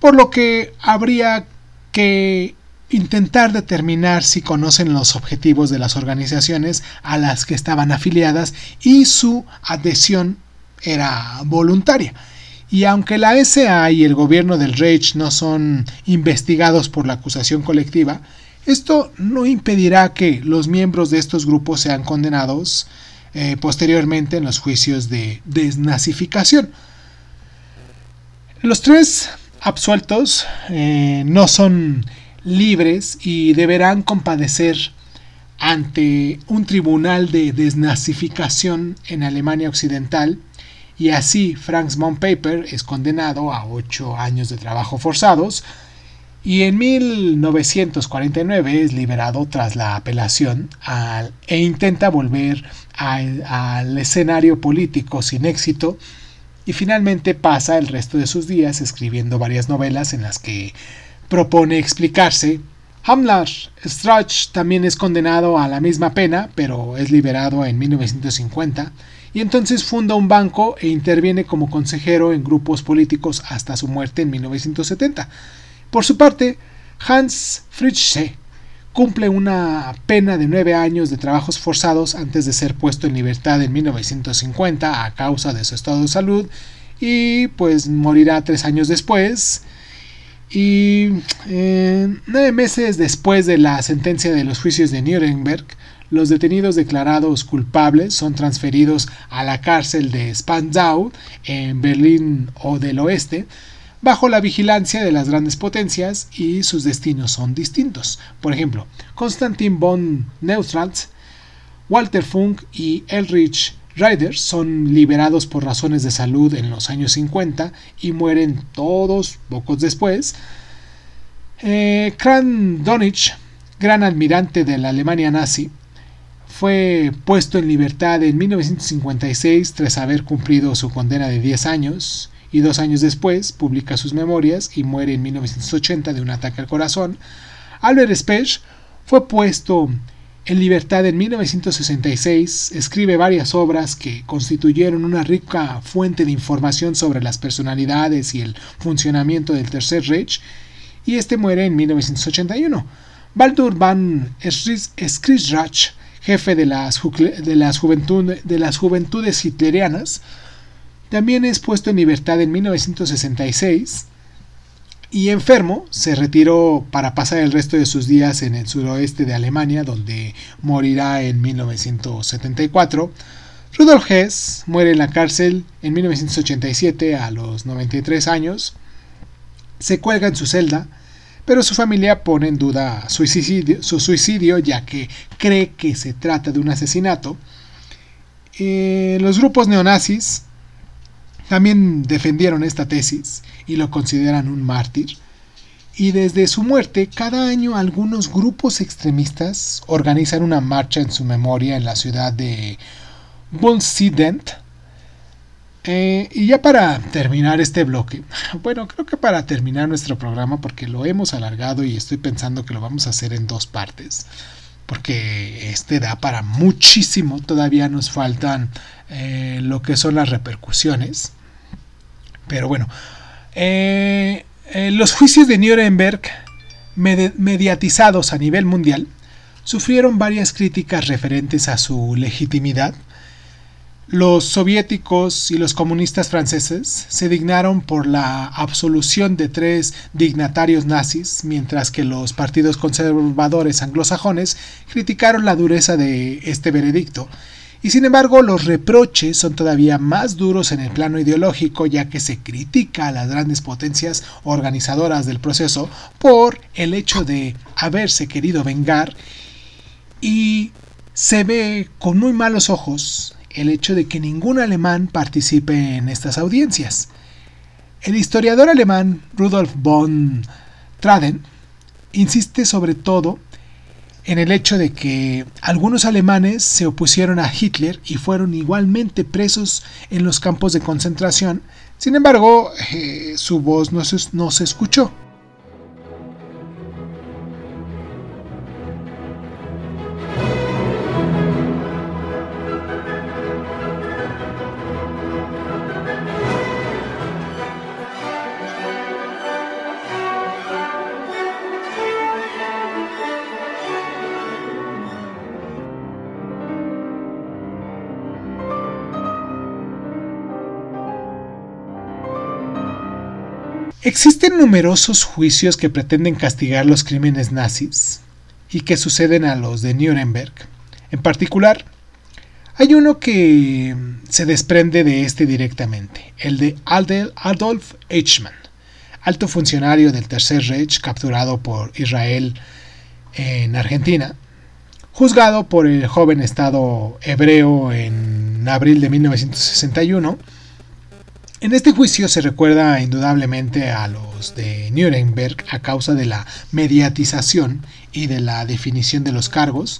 A: por lo que habría que intentar determinar si conocen los objetivos de las organizaciones a las que estaban afiliadas y su adhesión era voluntaria. Y aunque la SA y el gobierno del Reich no son investigados por la acusación colectiva, esto no impedirá que los miembros de estos grupos sean condenados eh, posteriormente en los juicios de desnazificación. Los tres absueltos eh, no son libres y deberán compadecer ante un tribunal de desnazificación en Alemania Occidental y así Franz von Paper es condenado a ocho años de trabajo forzados y en 1949 es liberado tras la apelación e intenta volver al escenario político sin éxito y finalmente pasa el resto de sus días escribiendo varias novelas en las que propone explicarse. Hamlar Strach también es condenado a la misma pena, pero es liberado en 1950, y entonces funda un banco e interviene como consejero en grupos políticos hasta su muerte en 1970. Por su parte, Hans Fritzsche cumple una pena de nueve años de trabajos forzados antes de ser puesto en libertad en 1950 a causa de su estado de salud y pues morirá tres años después. Y eh, nueve meses después de la sentencia de los juicios de Nuremberg, los detenidos declarados culpables son transferidos a la cárcel de Spandau en Berlín o del Oeste, bajo la vigilancia de las grandes potencias y sus destinos son distintos. Por ejemplo, Konstantin von Neustrals, Walter Funk y Elrich Riders son liberados por razones de salud en los años 50 y mueren todos pocos después. Eh, Kran Donich, gran almirante de la Alemania nazi, fue puesto en libertad en 1956 tras haber cumplido su condena de 10 años y dos años después publica sus memorias y muere en 1980 de un ataque al corazón. Albert Specht fue puesto en libertad en 1966, escribe varias obras que constituyeron una rica fuente de información sobre las personalidades y el funcionamiento del Tercer Reich, y este muere en 1981. Baldur van Schriesrach, jefe de, las de las juventudes hitlerianas, también es puesto en libertad en 1966 y enfermo se retiró para pasar el resto de sus días en el suroeste de Alemania, donde morirá en 1974. Rudolf Hess muere en la cárcel en 1987 a los 93 años. Se cuelga en su celda, pero su familia pone en duda su suicidio, ya que cree que se trata de un asesinato. Eh, los grupos neonazis también defendieron esta tesis y lo consideran un mártir. Y desde su muerte, cada año algunos grupos extremistas organizan una marcha en su memoria en la ciudad de Bunsident. Eh, y ya para terminar este bloque, [laughs] bueno, creo que para terminar nuestro programa, porque lo hemos alargado y estoy pensando que lo vamos a hacer en dos partes, porque este da para muchísimo, todavía nos faltan eh, lo que son las repercusiones. Pero bueno, eh, eh, los juicios de Nuremberg, mediatizados a nivel mundial, sufrieron varias críticas referentes a su legitimidad. Los soviéticos y los comunistas franceses se dignaron por la absolución de tres dignatarios nazis, mientras que los partidos conservadores anglosajones criticaron la dureza de este veredicto y sin embargo, los reproches son todavía más duros en el plano ideológico, ya que se critica a las grandes potencias organizadoras del proceso por el hecho de haberse querido vengar y se ve con muy malos ojos el hecho de que ningún alemán participe en estas audiencias. El historiador alemán Rudolf von Traden insiste sobre todo en el hecho de que algunos alemanes se opusieron a Hitler y fueron igualmente presos en los campos de concentración, sin embargo, eh, su voz no no se escuchó. Numerosos juicios que pretenden castigar los crímenes nazis y que suceden a los de Nuremberg. En particular, hay uno que se desprende de este directamente, el de Adolf Eichmann, alto funcionario del Tercer Reich capturado por Israel en Argentina, juzgado por el joven Estado hebreo en abril de 1961 en este juicio se recuerda indudablemente a los de Nuremberg a causa de la mediatización y de la definición de los cargos,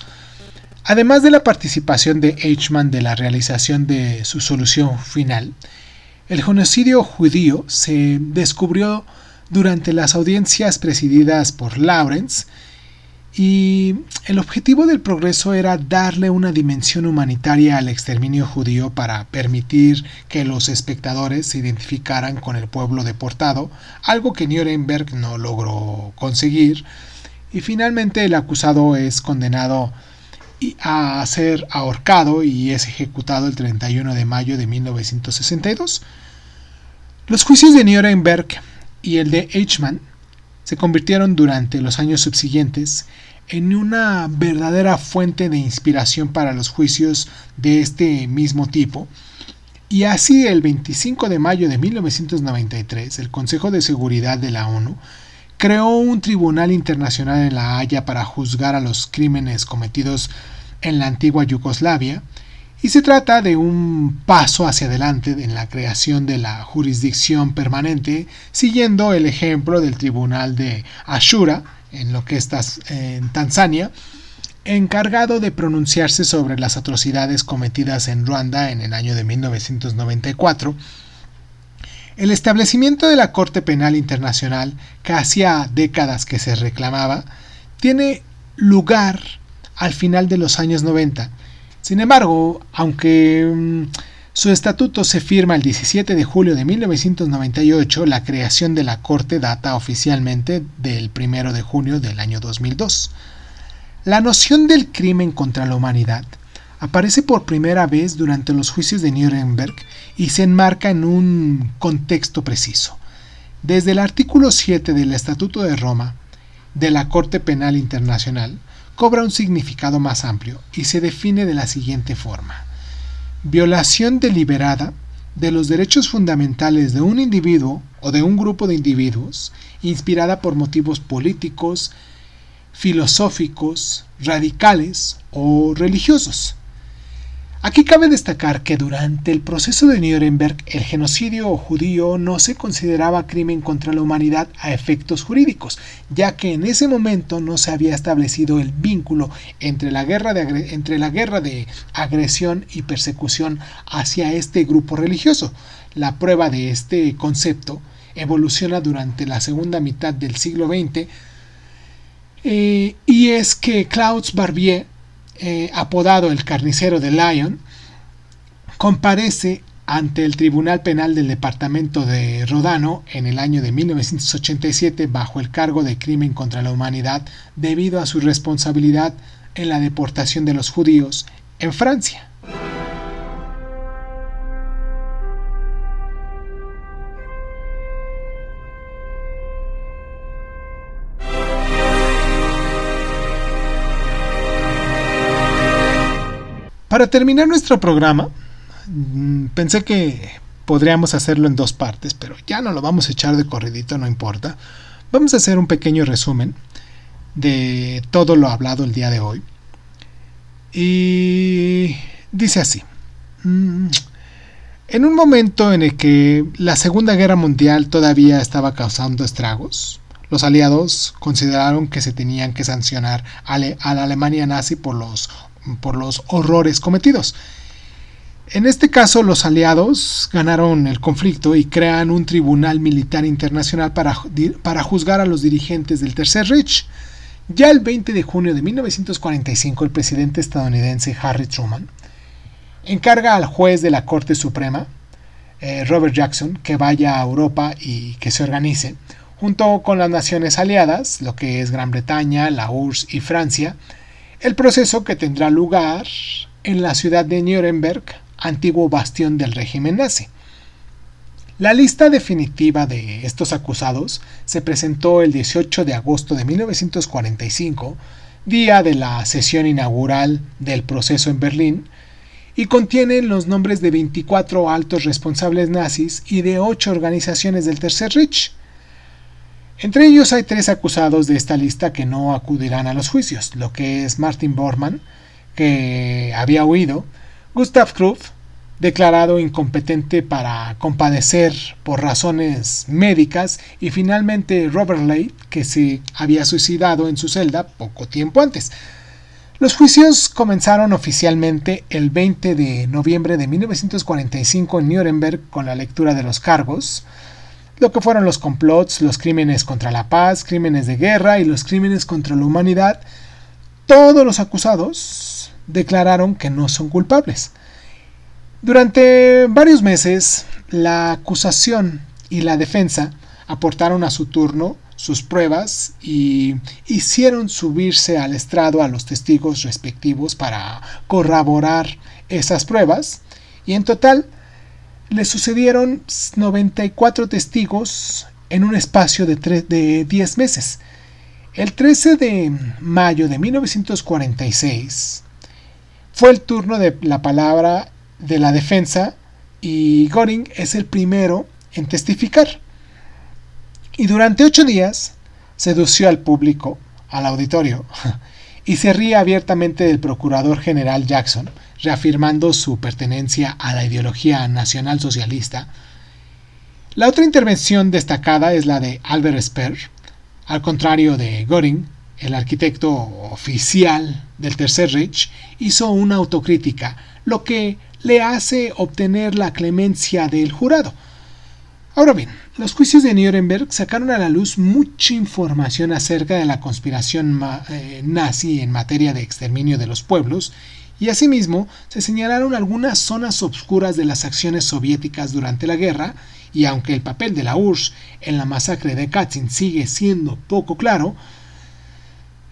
A: además de la participación de Eichmann de la realización de su solución final. El genocidio judío se descubrió durante las audiencias presididas por Lawrence y el objetivo del progreso era darle una dimensión humanitaria al exterminio judío para permitir que los espectadores se identificaran con el pueblo deportado, algo que Nuremberg no logró conseguir, y finalmente el acusado es condenado a ser ahorcado y es ejecutado el 31 de mayo de 1962. Los juicios de Nuremberg y el de Eichmann se convirtieron durante los años subsiguientes en una verdadera fuente de inspiración para los juicios de este mismo tipo, y así el 25 de mayo de 1993 el Consejo de Seguridad de la ONU creó un tribunal internacional en La Haya para juzgar a los crímenes cometidos en la antigua Yugoslavia, y se trata de un paso hacia adelante en la creación de la jurisdicción permanente, siguiendo el ejemplo del Tribunal de Ashura, en lo que está en Tanzania, encargado de pronunciarse sobre las atrocidades cometidas en Ruanda en el año de 1994, el establecimiento de la Corte Penal Internacional, que hacía décadas que se reclamaba, tiene lugar al final de los años 90. Sin embargo, aunque mm, su estatuto se firma el 17 de julio de 1998, la creación de la Corte data oficialmente del 1 de junio del año 2002. La noción del crimen contra la humanidad aparece por primera vez durante los juicios de Nuremberg y se enmarca en un contexto preciso. Desde el artículo 7 del Estatuto de Roma de la Corte Penal Internacional cobra un significado más amplio y se define de la siguiente forma. Violación deliberada de los derechos fundamentales de un individuo o de un grupo de individuos inspirada por motivos políticos, filosóficos, radicales o religiosos, Aquí cabe destacar que durante el proceso de Nuremberg el genocidio judío no se consideraba crimen contra la humanidad a efectos jurídicos, ya que en ese momento no se había establecido el vínculo entre la guerra de, agresión y persecución hacia este grupo religioso. La prueba de este concepto evoluciona durante la segunda mitad del siglo XX eh, y es que Claude Barbier eh, apodado el carnicero de Lyon, comparece ante el Tribunal Penal del Departamento de Rodano en el año de 1987 bajo el cargo de crimen contra la humanidad debido a su responsabilidad en la deportación de los judíos en Francia. Para terminar nuestro programa, mm, pensé que podríamos hacerlo en dos partes, pero ya no lo vamos a echar de corridito, no importa. Vamos a hacer un pequeño resumen de todo lo hablado el día de hoy. Y dice así. Mm, en un momento en el que la Segunda Guerra Mundial todavía estaba causando estragos, los aliados consideraron que se tenían que sancionar a la Alemania nazi por los por los horrores cometidos. En este caso, los aliados ganaron el conflicto y crean un tribunal militar internacional para, para, juzgar a los dirigentes del Tercer Reich. Ya el 20 de junio de 1945, el presidente estadounidense Harry Truman encarga al juez de la Corte Suprema, eh, Robert Jackson, que vaya a Europa y que se organice, junto con las naciones aliadas, lo que es Gran Bretaña, la URSS y Francia, el proceso que tendrá lugar en la ciudad de Nuremberg, antiguo bastión del régimen nazi. La lista definitiva de estos acusados se presentó el 18 de agosto de 1945, día de la sesión inaugural del proceso en Berlín, y contiene los nombres de 24 altos responsables nazis y de 8 organizaciones del Tercer Reich, entre ellos hay tres acusados de esta lista que no acudirán a los juicios, lo que es Martin Bormann, que había huido, Gustav Krupp, declarado incompetente para compadecer por razones médicas, y finalmente Robert Ley, que se había suicidado en su celda poco tiempo antes. Los juicios comenzaron oficialmente el 20 de noviembre de 1945 en Nuremberg con la lectura de los cargos, lo que fueron los complots, los crímenes contra la paz, crímenes de guerra y los crímenes contra la humanidad, todos los acusados declararon que no son culpables. Durante varios meses, la acusación y la defensa aportaron a su turno sus pruebas y hicieron subirse al estrado a los testigos respectivos para corroborar esas pruebas y en total le sucedieron 94 testigos en un espacio de, de 10 meses. El 13 de mayo de 1946 fue el turno de la palabra de la defensa y Göring es el primero en testificar y durante ocho días sedució al público, al auditorio, [laughs] y se ríe abiertamente del procurador general Jackson, reafirmando su pertenencia a la ideología nacional socialista. La otra intervención destacada es la de Albert Speer, al contrario de Göring, el arquitecto oficial del Tercer Reich, hizo una autocrítica, lo que le hace obtener la clemencia del jurado. Ahora bien, los juicios de Nuremberg sacaron a la luz mucha información acerca de la conspiración eh, nazi en materia de exterminio de los pueblos y asimismo se señalaron algunas zonas obscuras de las acciones soviéticas durante la guerra y aunque el papel de la URSS en la masacre de Katyn sigue siendo poco claro,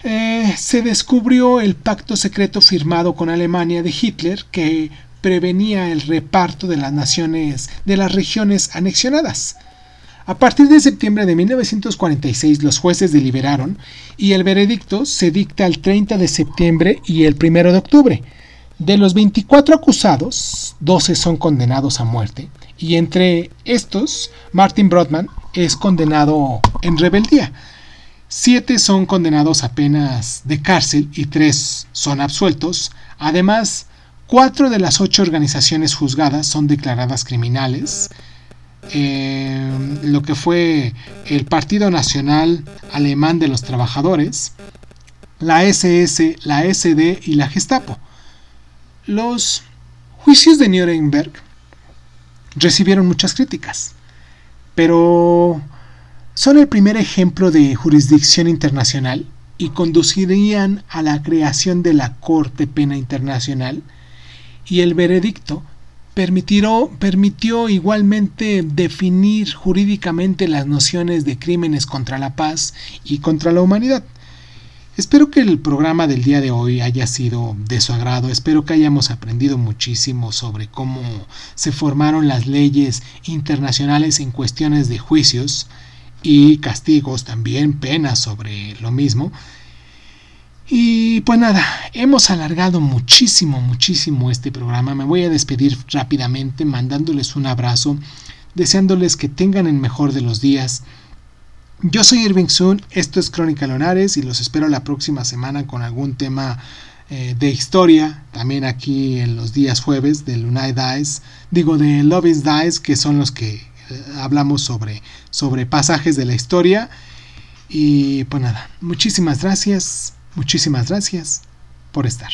A: eh, se descubrió el pacto secreto firmado con Alemania de Hitler que prevenía el reparto de las naciones de las regiones anexionadas. A partir de septiembre de 1946 los jueces deliberaron y el veredicto se dicta el 30 de septiembre y el 1 de octubre. De los 24 acusados, 12 son condenados a muerte y entre estos Martin Brodman es condenado en rebeldía. Siete son condenados a penas de cárcel y tres son absueltos. Además, Cuatro de las ocho organizaciones juzgadas son declaradas criminales. Eh, lo que fue el Partido Nacional Alemán de los Trabajadores, la SS, la SD y la Gestapo. Los juicios de Nuremberg recibieron muchas críticas, pero son el primer ejemplo de jurisdicción internacional y conducirían a la creación de la Corte Pena Internacional y el veredicto permitió, permitió igualmente definir jurídicamente las nociones de crímenes contra la paz y contra la humanidad. Espero que el programa del día de hoy haya sido de su agrado, espero que hayamos aprendido muchísimo sobre cómo se formaron las leyes internacionales en cuestiones de juicios y castigos, también penas sobre lo mismo, y pues nada, hemos alargado muchísimo, muchísimo este programa. Me voy a despedir rápidamente mandándoles un abrazo, deseándoles que tengan el mejor de los días. Yo soy Irving Sun, esto es Crónica Lonares y los espero la próxima semana con algún tema eh, de historia, también aquí en los días jueves de Lunay Dice, digo de Love is Dice, que son los que eh, hablamos sobre, sobre pasajes de la historia. Y pues nada, muchísimas gracias. Muchísimas gracias por estar.